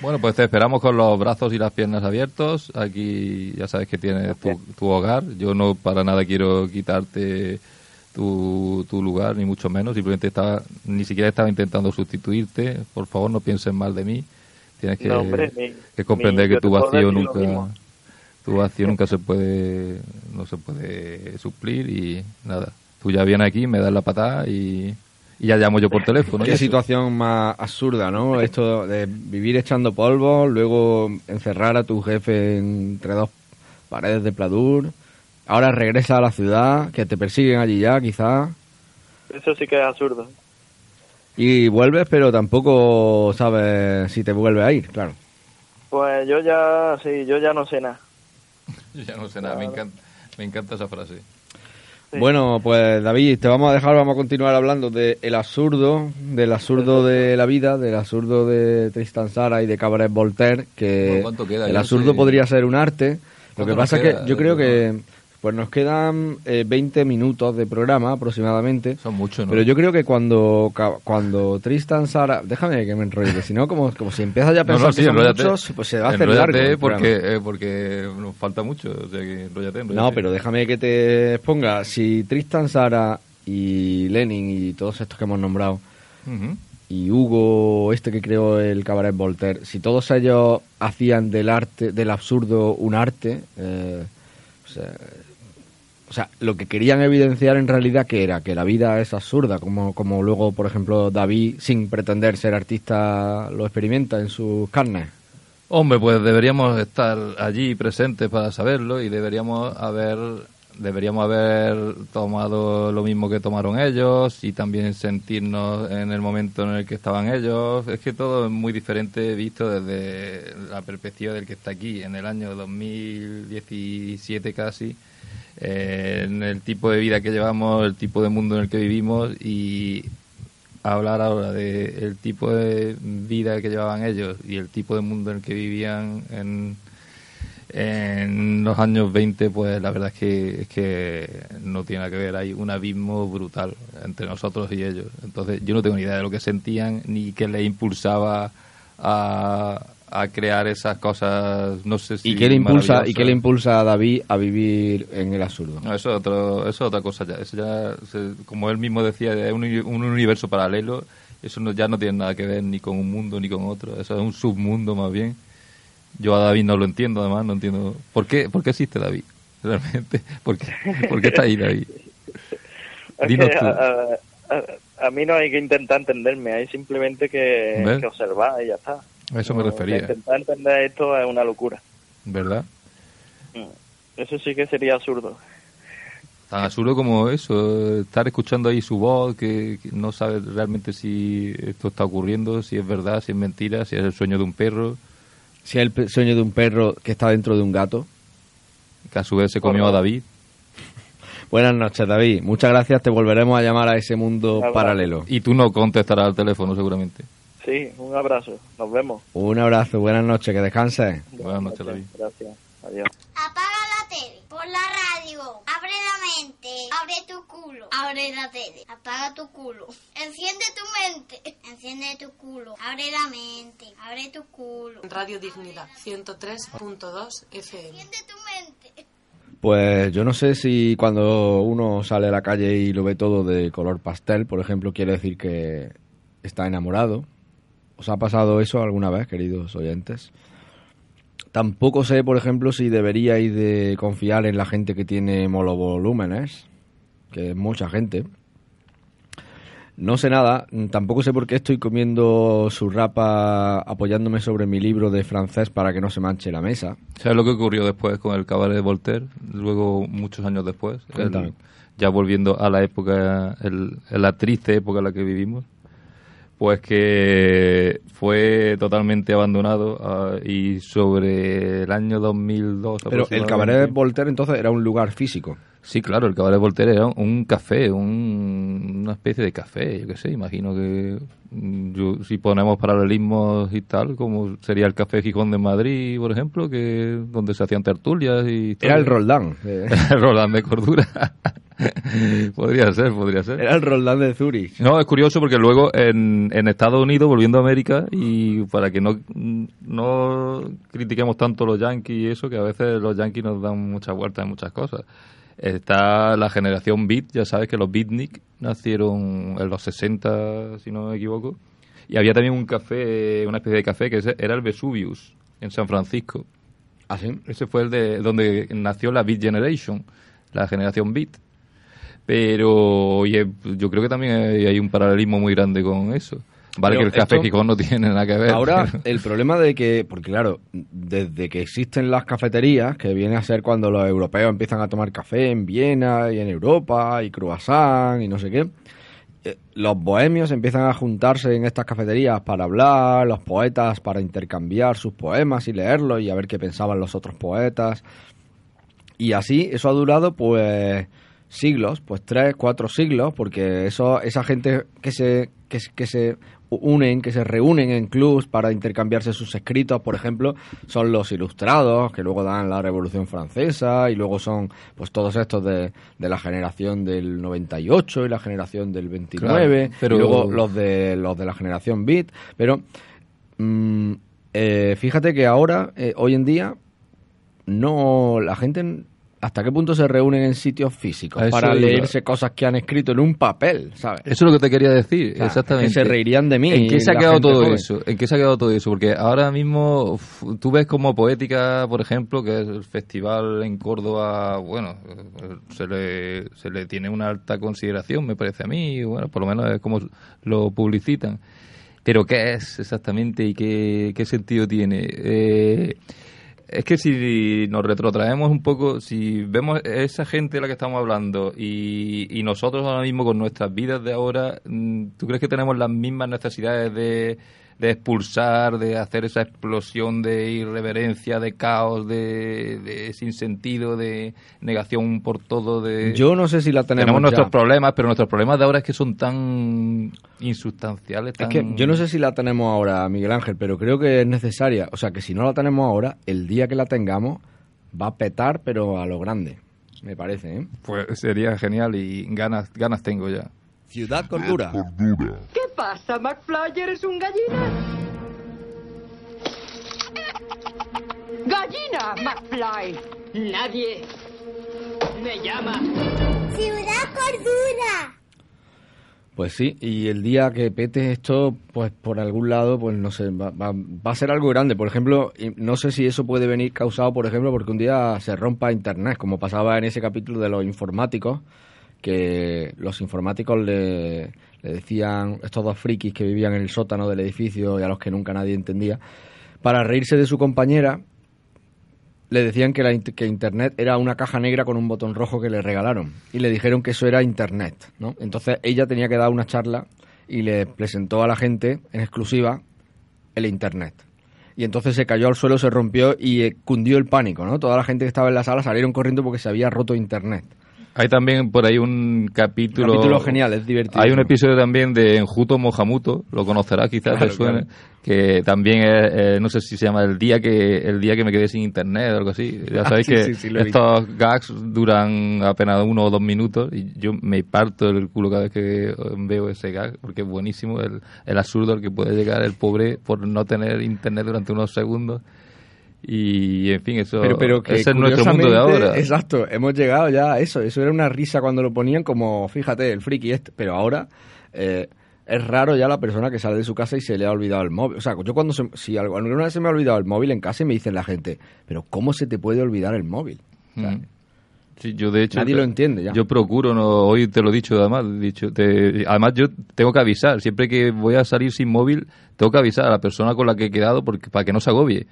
Bueno, pues te esperamos con los brazos y las piernas abiertos. Aquí ya sabes que tienes tu, tu hogar. Yo no para nada quiero quitarte tu, tu lugar, ni mucho menos. Simplemente estaba, ni siquiera estaba intentando sustituirte. Por favor, no pienses mal de mí. Tienes que, No, hombre, ni- que comprender que tu vacío nunca tu vacío nunca se puede no se puede suplir y nada. Tú ya vienes aquí, me das la patada y, y ya llamo yo por teléfono. Qué situación más absurda, ¿no? Esto de vivir echando polvo, luego encerrar a tu jefe entre dos paredes de pladur, ahora regresa a la ciudad, que te persiguen allí ya, quizás, Eso sí que es absurdo. Y vuelves, pero tampoco sabes si te vuelves a ir, claro. Pues yo ya, sí, yo ya no sé nada. [LAUGHS] Yo ya no sé nada, me encanta, me encanta esa frase. Bueno, pues David, te vamos a dejar, vamos a continuar hablando del absurdo, del absurdo de la vida, del absurdo de Tristan Sara y de Cabaret Voltaire, que Bueno, ¿cuánto queda? el absurdo sé. podría ser un arte. Lo ¿Cuánto que pasa es que yo de creo que pues nos quedan eh, 20 minutos de programa aproximadamente. Son muchos, ¿no? Pero yo creo que cuando cuando Tristan Sara, déjame que me enrolle, que si no como, como si empiezas ya a No, pensar no, sí, que son muchos, pues se va a hacer largo. el porque, eh, porque nos falta mucho. O sea que enróllate, enróllate. No, pero déjame que te exponga. Si Tristan Sara y Lenin y todos estos que hemos nombrado y Hugo, este que creó el Cabaret Voltaire, si todos ellos hacían del arte, del absurdo un arte, eh, o, sea, o sea, lo que querían evidenciar en realidad que era que la vida es absurda, como, como luego, por ejemplo, David, sin pretender ser artista, lo experimenta en sus carnes. Hombre, pues deberíamos estar allí presentes para saberlo y deberíamos haber deberíamos haber tomado lo mismo que tomaron ellos y también sentirnos en el momento en el que estaban ellos. Es que todo es muy diferente visto desde la perspectiva del que está aquí en el año 2017 casi, eh, en el tipo de vida que llevamos, el tipo de mundo en el que vivimos y hablar ahora de el tipo de vida que llevaban ellos y el tipo de mundo en el que vivían en en los años 20, pues la verdad es que, es que no tiene nada que ver. Hay un abismo brutal entre nosotros y ellos. Entonces, yo no tengo ni idea de lo que sentían ni qué les impulsaba a, a crear esas cosas. No sé si. ¿Y qué le impulsa, ¿y qué le impulsa a David a vivir en el absurdo? No, eso, es otro, eso es otra cosa ya. Eso ya, como él mismo decía, es un, un universo paralelo. Eso no, ya no tiene nada que ver ni con un mundo ni con otro. Eso es un submundo más bien yo a David no lo entiendo, además, no entiendo. ¿Por qué, por qué existe David? [LAUGHS] Realmente. ¿Por qué, ¿Por qué está ahí David? Dinos tú. A, a, a, mí no hay que intentar entenderme, hay simplemente que, que observar y ya está. A eso me refería. Intentar entender esto es una locura. ¿Verdad? Eso sí que sería absurdo. Tan absurdo como eso, estar escuchando ahí su voz, que, que no sabes realmente si esto está ocurriendo, si es verdad, si es mentira, si es el sueño de un perro si es el sueño de un perro que está dentro de un gato. Que a su vez se comió a David. [LAUGHS] Buenas noches, David. Muchas gracias. Te volveremos a llamar a ese mundo paralelo. Y tú no contestarás al teléfono, seguramente. Sí, un abrazo. Nos vemos. Un abrazo. Buenas noches. Que descanses. Buenas, noches, David. Gracias. Adiós. Apaga la tele. Por la radio. Abre la mente. Abre tu culo. Abre la tele. Apaga tu culo. Enciende tu mente. Enciende tu culo. Abre la mente. Abre tu culo. Radio Dignidad 103.2 FM. Enciende tu mente. Pues yo no sé si cuando uno sale a la calle y lo ve todo de color pastel, por ejemplo, quiere decir que está enamorado. ¿Os ha pasado eso alguna vez, queridos oyentes? Tampoco sé, por ejemplo, si deberíais de confiar en la gente que tiene monovolúmenes, que es mucha gente. No sé nada, tampoco sé por qué estoy comiendo su rapa apoyándome sobre mi libro de francés para que no se manche la mesa. ¿Sabes lo que ocurrió después con el cabaret de Voltaire? Luego, muchos años después, el, ya volviendo a la época, el, la triste época en la que vivimos, pues que fue totalmente abandonado uh, y sobre el año 2002... Pero el cabaret Voltaire entonces era un lugar físico. Sí, claro, el Cabaret Voltaire era un café, un, una especie de café, yo qué sé, imagino que yo, si ponemos paralelismos y tal, como sería el Café Gijón de Madrid, por ejemplo, que donde se hacían tertulias y... Era el Roldán. [LAUGHS] el Roldán de Cordura. [LAUGHS] [LAUGHS] podría ser, podría ser. Era el Roldán de Zurich. No, es curioso porque luego en, en Estados Unidos, volviendo a América, y para que no, no critiquemos tanto los yankees y eso, que a veces los yankees nos dan muchas vueltas en muchas cosas. Está la generación Beat, ya sabes que los Beatnik nacieron en los 60, si no me equivoco. Y había también un café, una especie de café que era el Vesuvius, en San Francisco. ¿Ah, sí? Ese fue el de donde nació la Beat Generation, la generación Beat. Pero oye, yo creo que también hay un paralelismo muy grande con eso. Vale Pero que el café esto- Gijón no tiene nada que ver. Ahora, [LAUGHS] el problema de que, porque claro, desde que existen las cafeterías, que viene a ser cuando los europeos empiezan a tomar café en Viena y en Europa, y croissant y no sé qué, eh, los bohemios empiezan a juntarse en estas cafeterías para hablar, los poetas para intercambiar sus poemas y leerlos y a ver qué pensaban los otros poetas. Y así, eso ha durado pues siglos, pues tres, cuatro siglos, porque eso, esa gente que se, que, se- que se unen, que se reúnen en clubs para intercambiarse sus escritos, por ejemplo, son los ilustrados, que luego dan la Revolución Francesa, y luego son pues todos estos de, de la generación del 98 y la generación del 29, Claro, pero- y luego los de, los de la generación Beat, pero mm, eh, fíjate que ahora, eh, hoy en día, no la gente ¿hasta qué punto se reúnen en sitios físicos para leerse cosas que han escrito en un papel, ¿sabes? Eso es lo que te quería decir, exactamente. Que se reirían de mí. ¿En qué se ha quedado todo eso? ¿En qué se ha quedado todo eso? Porque ahora mismo tú ves como Poética, por ejemplo, que es el festival en Córdoba, bueno, se le, se le tiene una alta consideración, me parece a mí, bueno, por lo menos es como lo publicitan. Pero ¿qué es exactamente y qué, qué sentido tiene? Eh, es que si nos retrotraemos un poco, si vemos esa gente de la que estamos hablando y, y nosotros ahora mismo con nuestras vidas de ahora, mm, ¿tú crees que tenemos las mismas necesidades de de expulsar, de hacer esa explosión de irreverencia, de caos, de, de sinsentido, de negación por todo. De... Yo no sé si la tenemos. Tenemos nuestros problemas, pero nuestros problemas de ahora es que son tan insustanciales. Es que yo no sé si la tenemos ahora, Miguel Ángel, pero creo que es necesaria. O sea, que si no la tenemos ahora, el día que la tengamos va a petar, pero a lo grande. Me parece, ¿eh? Pues sería genial y ganas, ganas tengo ya. Ciudad Cordura. ¿Qué pasa, McFly? ¿Eres un gallina? ¡Gallina, McFly! Nadie me llama. Ciudad Cordura. Pues sí, y el día que pete esto, pues por algún lado, pues no sé, va, va, a ser algo grande. Por ejemplo, no sé si eso puede venir causado, por ejemplo, porque un día se rompa Internet, como pasaba en ese capítulo de los informáticos, que los informáticos le, decían, estos dos frikis que vivían en el sótano del edificio y a los que nunca nadie entendía, para reírse de su compañera, le decían que, la, que Internet era una caja negra con un botón rojo que le regalaron. Y le dijeron que eso era Internet, ¿no? Entonces ella tenía que dar una charla y le presentó a la gente en exclusiva el Internet. Y entonces se cayó al suelo, se rompió y eh, cundió el pánico, ¿no? Toda la gente que estaba en la sala salieron corriendo porque se había roto Internet. Hay también por ahí un capítulo. Capítulo genial, es divertido. Hay un episodio también de Enjuto Mohamuto, lo conocerás quizás, te suene, que también es, eh, no sé si se llama el día que el día que me quedé sin internet o algo así. Ya ah, sabéis que estos gags duran apenas uno o dos minutos y yo me parto el culo cada vez que veo ese gag porque es buenísimo el, el absurdo al que puede llegar el pobre por no tener internet durante unos segundos. Y en fin, eso pero, ese es nuestro mundo de ahora. Exacto, hemos llegado ya a eso. Eso era una risa cuando lo ponían, como fíjate, el friki este. Pero ahora eh, es raro ya la persona que sale de su casa y se le ha olvidado el móvil. O sea, yo cuando si alguna vez se me ha olvidado el móvil en casa y me dicen la gente, pero ¿cómo se te puede olvidar el móvil? Mm. Sí, yo de hecho nadie lo entiende ya. Yo procuro, no, hoy te lo he dicho además, dicho, además yo tengo que avisar, siempre que voy a salir sin móvil, tengo que avisar a la persona con la que he quedado porque para que no se agobie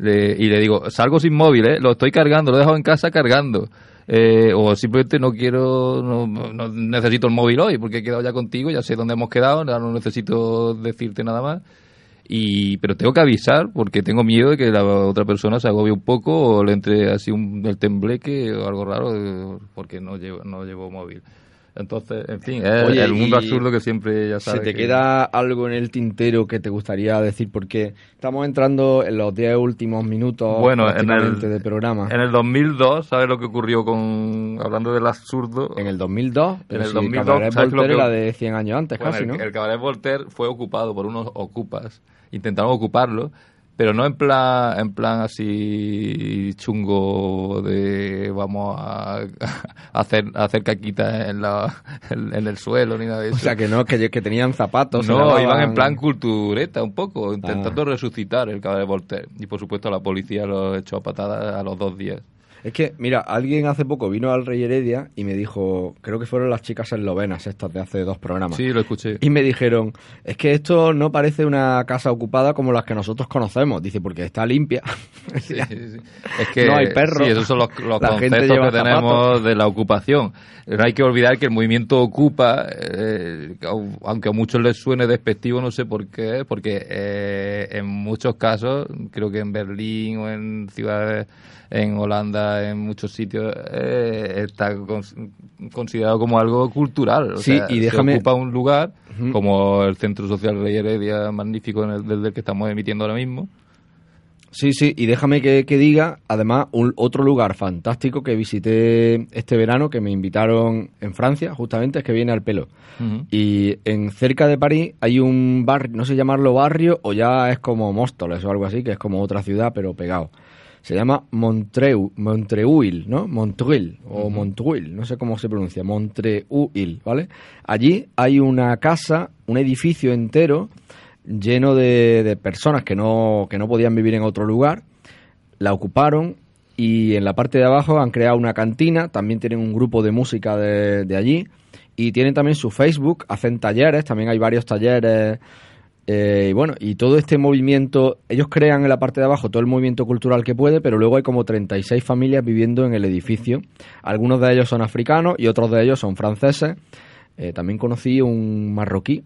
y le digo, salgo sin móvil, ¿eh? lo estoy cargando, lo he dejado en casa cargando. Eh, o simplemente no quiero, no, necesito el móvil hoy porque he quedado ya contigo, ya sé dónde hemos quedado, no necesito decirte nada más. Y, pero tengo que avisar porque tengo miedo de que la otra persona se agobie un poco o le entre así un, el tembleque o algo raro eh, porque no llevo, no llevo móvil. Entonces, en fin, es el mundo absurdo que siempre ya sabes. ¿Se te queda algo en el tintero que te gustaría decir? Porque estamos entrando en los 10 últimos minutos bueno, en el, del programa. En el 2002, ¿sabes lo que ocurrió con hablando del absurdo? En el 2002, en el 2002, ¿sabes lo que... era de 100 años antes casi, el, ¿no? El Cabaret Voltaire fue ocupado por unos ocupas. Intentaron ocuparlo pero no en plan en plan así chungo de vamos a, hacer hacer caquita en, la, en, el suelo ni nada de eso. O sea que no, que, que tenían zapatos. No, iban en plan cultureta un poco, intentando ah. resucitar el caballo de Voltaire. Y por supuesto la policía lo echó a patadas a los dos días. Es que, mira, alguien hace poco vino al Rey Heredia y me dijo, creo que fueron las chicas eslovenas estas de hace dos programas. Sí, lo escuché. Y me dijeron, es que esto no parece una casa ocupada como las que nosotros conocemos. Dice, porque está limpia. [LAUGHS] Sí, sí, sí. Es que no hay perros. Sí, esos son los, conceptos que tenemos de la ocupación. No hay que olvidar que el movimiento ocupa, eh, aunque a muchos les suene despectivo, no sé por qué, porque eh, en muchos casos, creo que en Berlín o en ciudades en Holanda, en muchos sitios, eh, está considerado como algo cultural. O sí, y déjame... Se ocupa un lugar, como el Centro Social Rey Heredia, magnífico en el, desde el que estamos emitiendo ahora mismo. Sí, sí, y déjame que, diga, además, un, otro lugar fantástico que visité este verano, que me invitaron en Francia, justamente, es que viene al pelo. Y en cerca de París hay un barrio, no sé llamarlo barrio, o ya es como Móstoles o algo así, que es como otra ciudad, pero pegado se llama Montreu, Montreuil, ¿no? Montreuil o Montreuil, no sé cómo se pronuncia, Montreuil, ¿vale? Allí hay una casa, un edificio entero lleno de, personas que no, que no podían vivir en otro lugar, la ocuparon y en la parte de abajo han creado una cantina, también tienen un grupo de música de, de allí y tienen también su Facebook, hacen talleres, también hay varios talleres eh, y bueno, y todo este movimiento, ellos crean en la parte de abajo todo el movimiento cultural que puede, pero luego hay como 36 familias viviendo en el edificio. Algunos de ellos son africanos y otros de ellos son franceses. Eh, también conocí un marroquí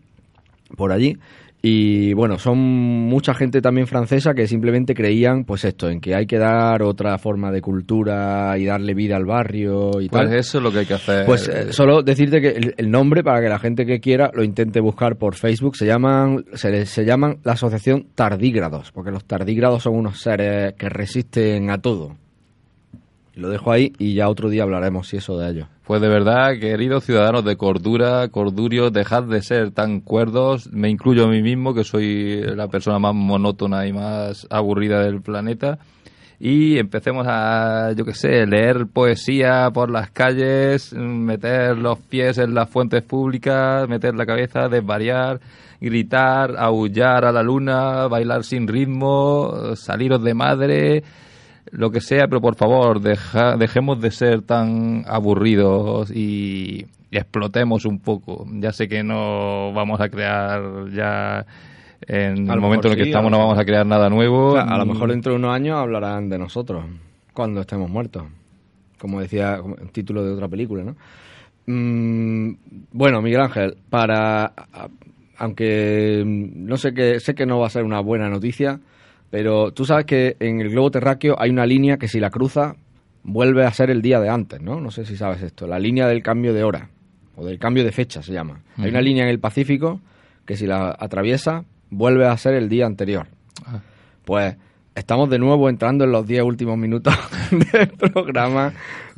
por allí y bueno, son mucha gente también francesa que simplemente creían, pues esto, en que hay que dar otra forma de cultura y darle vida al barrio y pues tal. eso es lo que hay que hacer. Pues eh, solo decirte que el, nombre, para que la gente que quiera lo intente buscar por Facebook, se llaman, se, se llaman la asociación tardígrados, porque los tardígrados son unos seres que resisten a todo. Lo dejo ahí y ya otro día hablaremos si eso de ello. Pues de verdad, queridos ciudadanos de cordura, cordurios, dejad de ser tan cuerdos. Me incluyo a mí mismo, que soy la persona más monótona y más aburrida del planeta. Y empecemos a, yo qué sé, leer poesía por las calles, meter los pies en las fuentes públicas, meter la cabeza, desvariar, gritar, aullar a la luna, bailar sin ritmo, saliros de madre, lo que sea, pero por favor, deja, dejemos de ser tan aburridos y, explotemos un poco. Ya sé que no vamos a crear ya en el momento en el que estamos no vamos a crear nada nuevo. a lo mejor dentro de unos años hablarán de nosotros cuando estemos muertos. Como decía el título de otra película, ¿no? Mm, bueno, Miguel Ángel, para aunque no sé que sé que no va a ser una buena noticia, pero tú sabes que en el globo terráqueo hay una línea que si la cruza vuelve a ser el día de antes, ¿no? No sé si sabes esto. La línea del cambio de hora o del cambio de fecha se llama. Hay una línea en el Pacífico que si la atraviesa vuelve a ser el día anterior. Ah. Pues Estamos de nuevo entrando en los 10 últimos minutos [LAUGHS] del programa.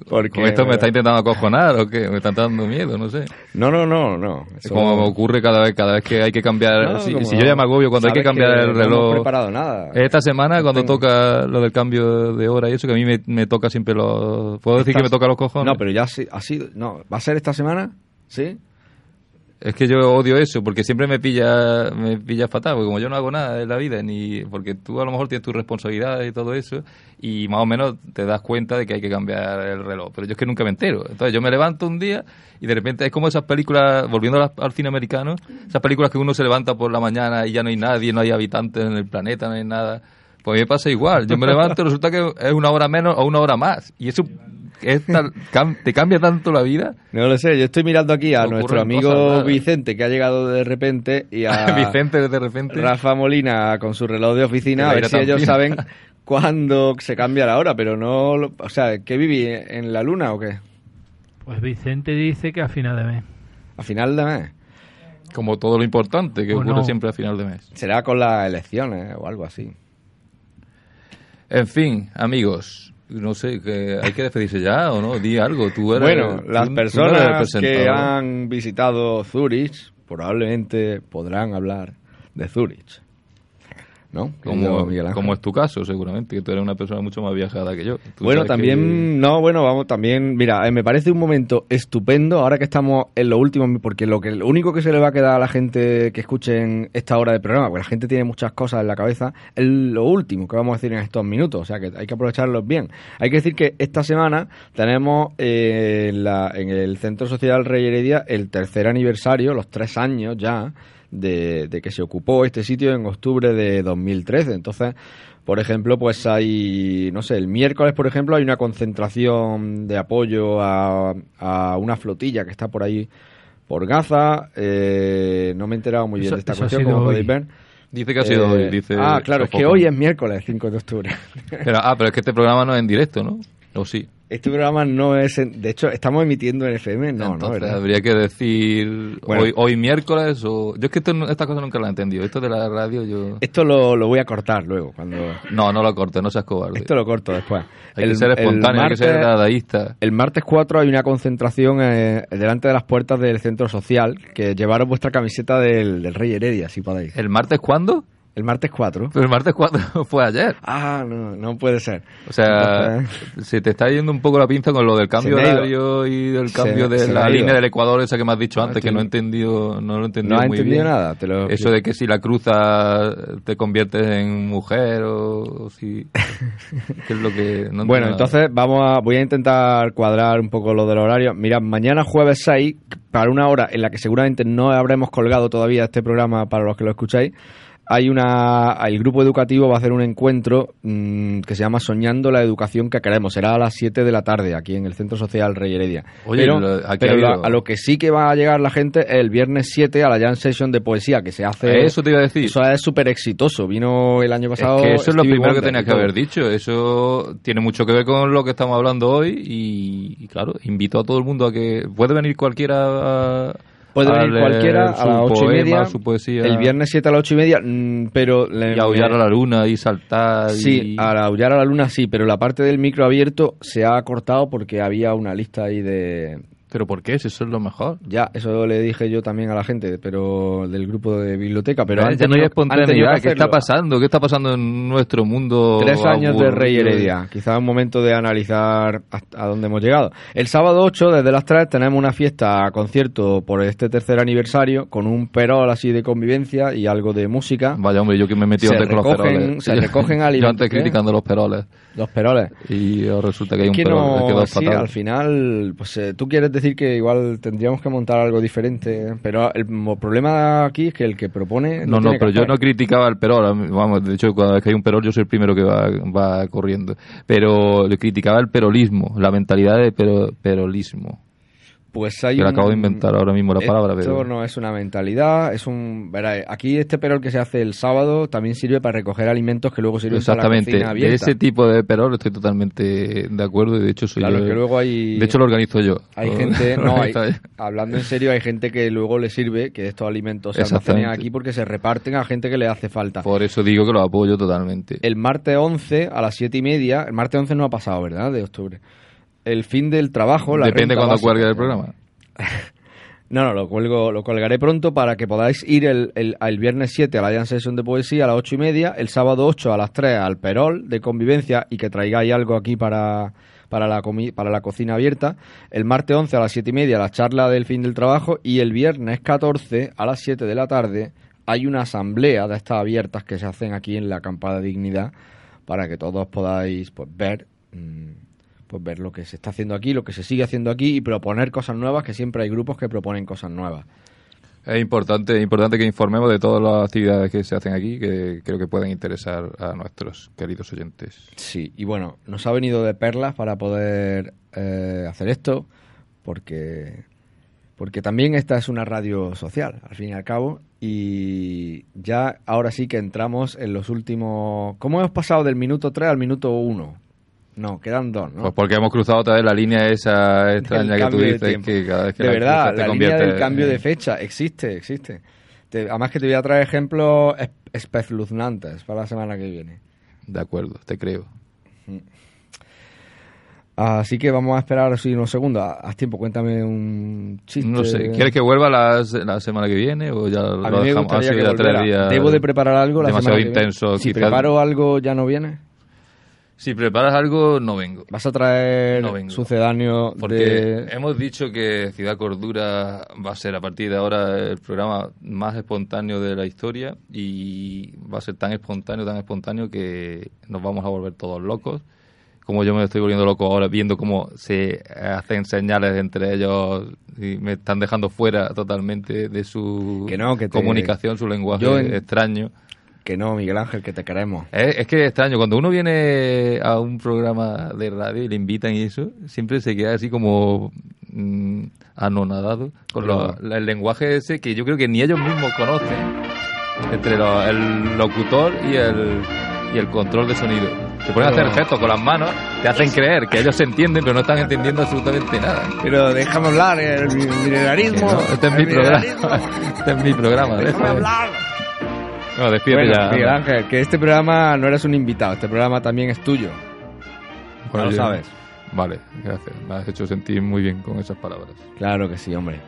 Porque, esto me está intentando acojonar o qué? Me está dando miedo, no sé. No, no, no, no. Es como me ocurre cada vez, cada vez que hay que cambiar. si, yo ya me agobio cuando hay que cambiar el reloj. No hemos preparado nada. Esta semana, cuando toca lo del cambio de hora y eso, que a mí me, toca siempre los. ¿Puedo decir que me toca los cojones? No, pero ya ha sido. No, ¿va a ser esta semana? ¿Sí? Es que yo odio eso, porque siempre me pilla, me pilla fatal, porque como yo no hago nada en la vida, ni porque tú a lo mejor tienes tus responsabilidades y todo eso, y más o menos te das cuenta de que hay que cambiar el reloj. Pero yo es que nunca me entero. Entonces yo me levanto un día y de repente es como esas películas, volviendo al cine americano, esas películas que uno se levanta por la mañana y ya no hay nadie, no hay habitantes en el planeta, no hay nada. Pues a mí me pasa igual. Yo me levanto resulta que es una hora menos o una hora más. Y eso ¿Te cambia tanto la vida? No lo sé, yo estoy mirando aquí a nuestro amigo Vicente que ha llegado de repente y a [LAUGHS] Vicente de repente Rafa Molina con su reloj de oficina a ver si ellos saben [LAUGHS] cuándo se cambia la hora, pero no, o sea, ¿qué viví en la luna o qué? Pues Vicente dice que a final de mes. ¿A final de mes? Como todo lo importante que ocurre siempre a final de mes. Será con las elecciones o algo así. En fin, amigos, no sé, que hay que despedirse ya o no, di algo. Tú eres, bueno, las personas que han visitado Zurich probablemente podrán hablar de Zurich. ¿No? Como, como, es tu caso, seguramente, que tú eres una persona mucho más viajada que yo. bueno, también, no, bueno, vamos, también, mira, eh, me parece un momento estupendo ahora que estamos en lo último, porque lo que lo único que se le va a quedar a la gente que escuchen esta hora de programa, porque la gente tiene muchas cosas en la cabeza, es lo último que vamos a decir en estos minutos, o sea que hay que aprovecharlos bien. Hay que decir que esta semana tenemos eh, en, la, en el Centro Social Rey Heredia el tercer aniversario, los tres años ya, de, que se ocupó este sitio en octubre de 2013. Entonces, por ejemplo, pues hay, no sé, el miércoles, por ejemplo, hay una concentración de apoyo a, a una flotilla que está por ahí por Gaza. Eh, no me he enterado muy bien de esta cuestión, como podéis ver. Dice que ha sido hoy. Dice ah, claro, es que hoy es miércoles 5 de octubre. Pero, ah, pero es que este programa no es en directo, ¿no? ¿O sí? Este programa no es. de hecho, estamos emitiendo en FM, no, ¿no? Habría que decir hoy, hoy miércoles o. Yo es que esta cosa nunca la he entendido. Esto de la radio, yo. Esto lo, lo voy a cortar luego. cuando No, no lo cortes, no seas cobarde. Esto lo corto después. Hay que ser espontáneo, hay que ser dadaísta. El martes 4 hay una concentración eh, delante de las puertas del centro social que llevaron vuestra camiseta del, del Rey Heredia, si podéis. ¿El martes cuándo? El martes 4. Pero el martes 4 [LAUGHS] fue ayer. Ah, no, no puede ser. O sea, se te está yendo un poco la pinza con lo del cambio horario y del cambio de la línea del Ecuador, esa que me has dicho antes, que no he entendido, no lo he entendido no muy entendido bien. nada. Te lo Eso de que si la cruzas te conviertes en mujer o, si... [LAUGHS] ¿Qué es lo que... No bueno, entonces vamos a, voy a intentar cuadrar un poco lo del horario. Mira, mañana jueves 6, para una hora en la que seguramente no habremos colgado todavía este programa para los que lo escucháis, hay una el grupo educativo va a hacer un encuentro mmm, que se llama Soñando la educación que queremos. Será a las 7 de la tarde aquí en el Centro Social Rey Heredia. Oye, pero, lo, pero lo, a lo que sí que va a llegar la gente es el viernes 7 a la Jam Session de poesía que se hace eso te iba a decir eso es súper exitoso. Vino el año pasado es que eso es lo primero Wonder, que tenías que haber dicho. Eso tiene mucho que ver con lo que estamos hablando hoy y, y claro invito a todo el mundo a que puede venir cualquiera a Puede venir cualquiera a las ocho y media. Su poesía. El viernes 7 a las ocho y media, pero... y aullar a la luna y saltar. Sí, y... a aullar a la luna sí, pero la parte del micro abierto se ha cortado porque había una lista ahí de... ¿Pero por qué? Si eso es lo mejor. Ya, eso le dije yo también a la gente, pero del grupo de biblioteca. Pero ya no hay espontaneidad. ¿Qué está pasando? ¿Qué está pasando en nuestro mundo? Tres años aburrido? de Rey Heredia. Quizá un momento de analizar a dónde hemos llegado. El sábado 8, desde las 3, tenemos una fiesta, concierto por este tercer aniversario, con un perol así de convivencia y algo de música. Vaya, hombre, yo que me he metido se antes con los peroles. Se recogen alimentos. [LAUGHS] Yo antes criticando los peroles. Los peroles. Y resulta que hay un que perol no, que sí, al final, pues eh, tú quieres decir que igual tendríamos que montar algo diferente, pero el problema aquí es que el que propone... No, no, tiene pero que yo no criticaba el perol, vamos, de hecho cada vez que hay un perol yo soy el primero que va, va corriendo, pero le criticaba el perolismo, la mentalidad de pero, perolismo. Pues hay que un... acabo de inventar ahora mismo la palabra, Esto pero... no es una mentalidad, es un... Verá, aquí este perol que se hace el sábado también sirve para recoger alimentos que luego sirven para la Exactamente, cocina abierta. de ese tipo de perol estoy totalmente de acuerdo y de hecho soy Claro, yo- que luego hay... De hecho lo organizo yo. Hay [LAUGHS] gente, no, hay, yo. hablando en serio, hay gente que luego le sirve que estos alimentos se Exactamente. almacenen aquí porque se reparten a gente que le hace falta. Por eso digo que lo apoyo totalmente. El martes 11 a las 7 y media, el martes 11 no ha pasado, ¿verdad? De octubre. El fin del trabajo, la Depende cuando cuelgue el programa. [LAUGHS] No, no, lo, cuelgo, lo colgaré pronto para que podáis ir el, el, el viernes 7 a la Jam Session de Poesía a las 8 y media, el sábado 8 a las 3 al Perol de Convivencia y que traigáis algo aquí para, para, la, comi- para la cocina abierta, el martes 11 a las 7 y media la charla del fin del trabajo y el viernes 14 a las 7 de la tarde hay una asamblea de estas abiertas que se hacen aquí en la acampada Dignidad para que todos podáis pues, ver mm, pues ver lo que se está haciendo aquí, lo que se sigue haciendo aquí y proponer cosas nuevas, que siempre hay grupos que proponen cosas nuevas. Es importante, es importante que informemos de todas las actividades que se hacen aquí, que creo que pueden interesar a nuestros queridos oyentes. Sí, y bueno, nos ha venido de perlas para poder eh, hacer esto, porque, porque también esta es una radio social, al fin y al cabo, y ya ahora sí que entramos en los últimos... ¿Cómo hemos pasado del minuto 3 al minuto 1? No, quedan dos, ¿no? Pues porque hemos cruzado otra vez la línea esa extraña que tú dices, que cada vez que de la verdad, te la línea del cambio en- de fecha existe, existe. Te- además que te voy a traer ejemplos es- espeluznantes para la semana que viene. De acuerdo, te creo. Así que vamos a esperar así unos segundos. Haz tiempo, cuéntame un chiste. No sé, ¿quieres que vuelva la, la semana que viene o ya A lo mí me dejamos que ya días? ¿Debo de preparar algo la demasiado semana que viene? intenso. Si quizás- preparo algo, ¿ya no viene? Si preparas algo, no vengo. ¿Vas a traer No sucedáneo Porque de...? hemos dicho que Ciudad Cordura va a ser a partir de ahora el programa más espontáneo de la historia y va a ser tan espontáneo, tan espontáneo que nos vamos a volver todos locos. Como yo me estoy volviendo loco ahora viendo cómo se hacen señales entre ellos y me están dejando fuera totalmente de su Que no, que te- comunicación, su lenguaje Yo en- extraño. Que no, Miguel Ángel, que te queremos. Es, es que es extraño, cuando uno viene a un programa de radio y le invitan y eso, siempre se queda así como mm, anonadado con lo- el lenguaje ese que yo creo que ni ellos mismos conocen, entre lo- el locutor y el, y el control de sonido. Se ponen a Pero- hacer gestos con las manos, te hacen creer que ellos se entienden, pero no están entendiendo absolutamente nada. Pero déjame hablar, el mineralismo. No, este es mi programa. [LAUGHS] este es mi programa. Déjame déjame. hablar. No, despídete Bueno, ya. Miguel Ángel, que este programa no eres un invitado, este programa también es tuyo. Bueno, lo yo- sabes. Vale, gracias. Me has hecho sentir muy bien con esas palabras. Claro que sí, hombre.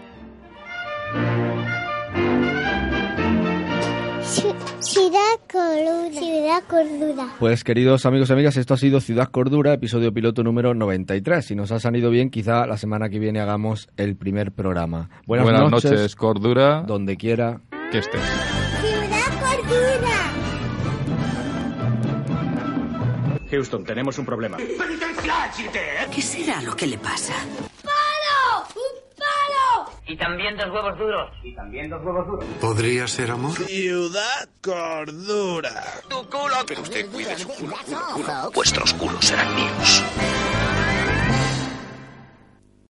Ciudad Cordura. Ciudad Cordura. Pues queridos amigos y amigas, esto ha sido Ciudad Cordura, episodio piloto número 93. Si nos ha salido bien, quizá la semana que viene hagamos el primer programa. Buenas, noches, Cordura. Donde quiera que estés. Houston, tenemos un problema. ¿Qué será lo que le pasa? ¡Palo! ¡Un palo! Y también dos huevos duros. Y también dos huevos duros. ¿Podría ser amor? Ciudad Cordura. Tu culo. Pero usted cuide su culo, culo, culo. Vuestros culos serán míos.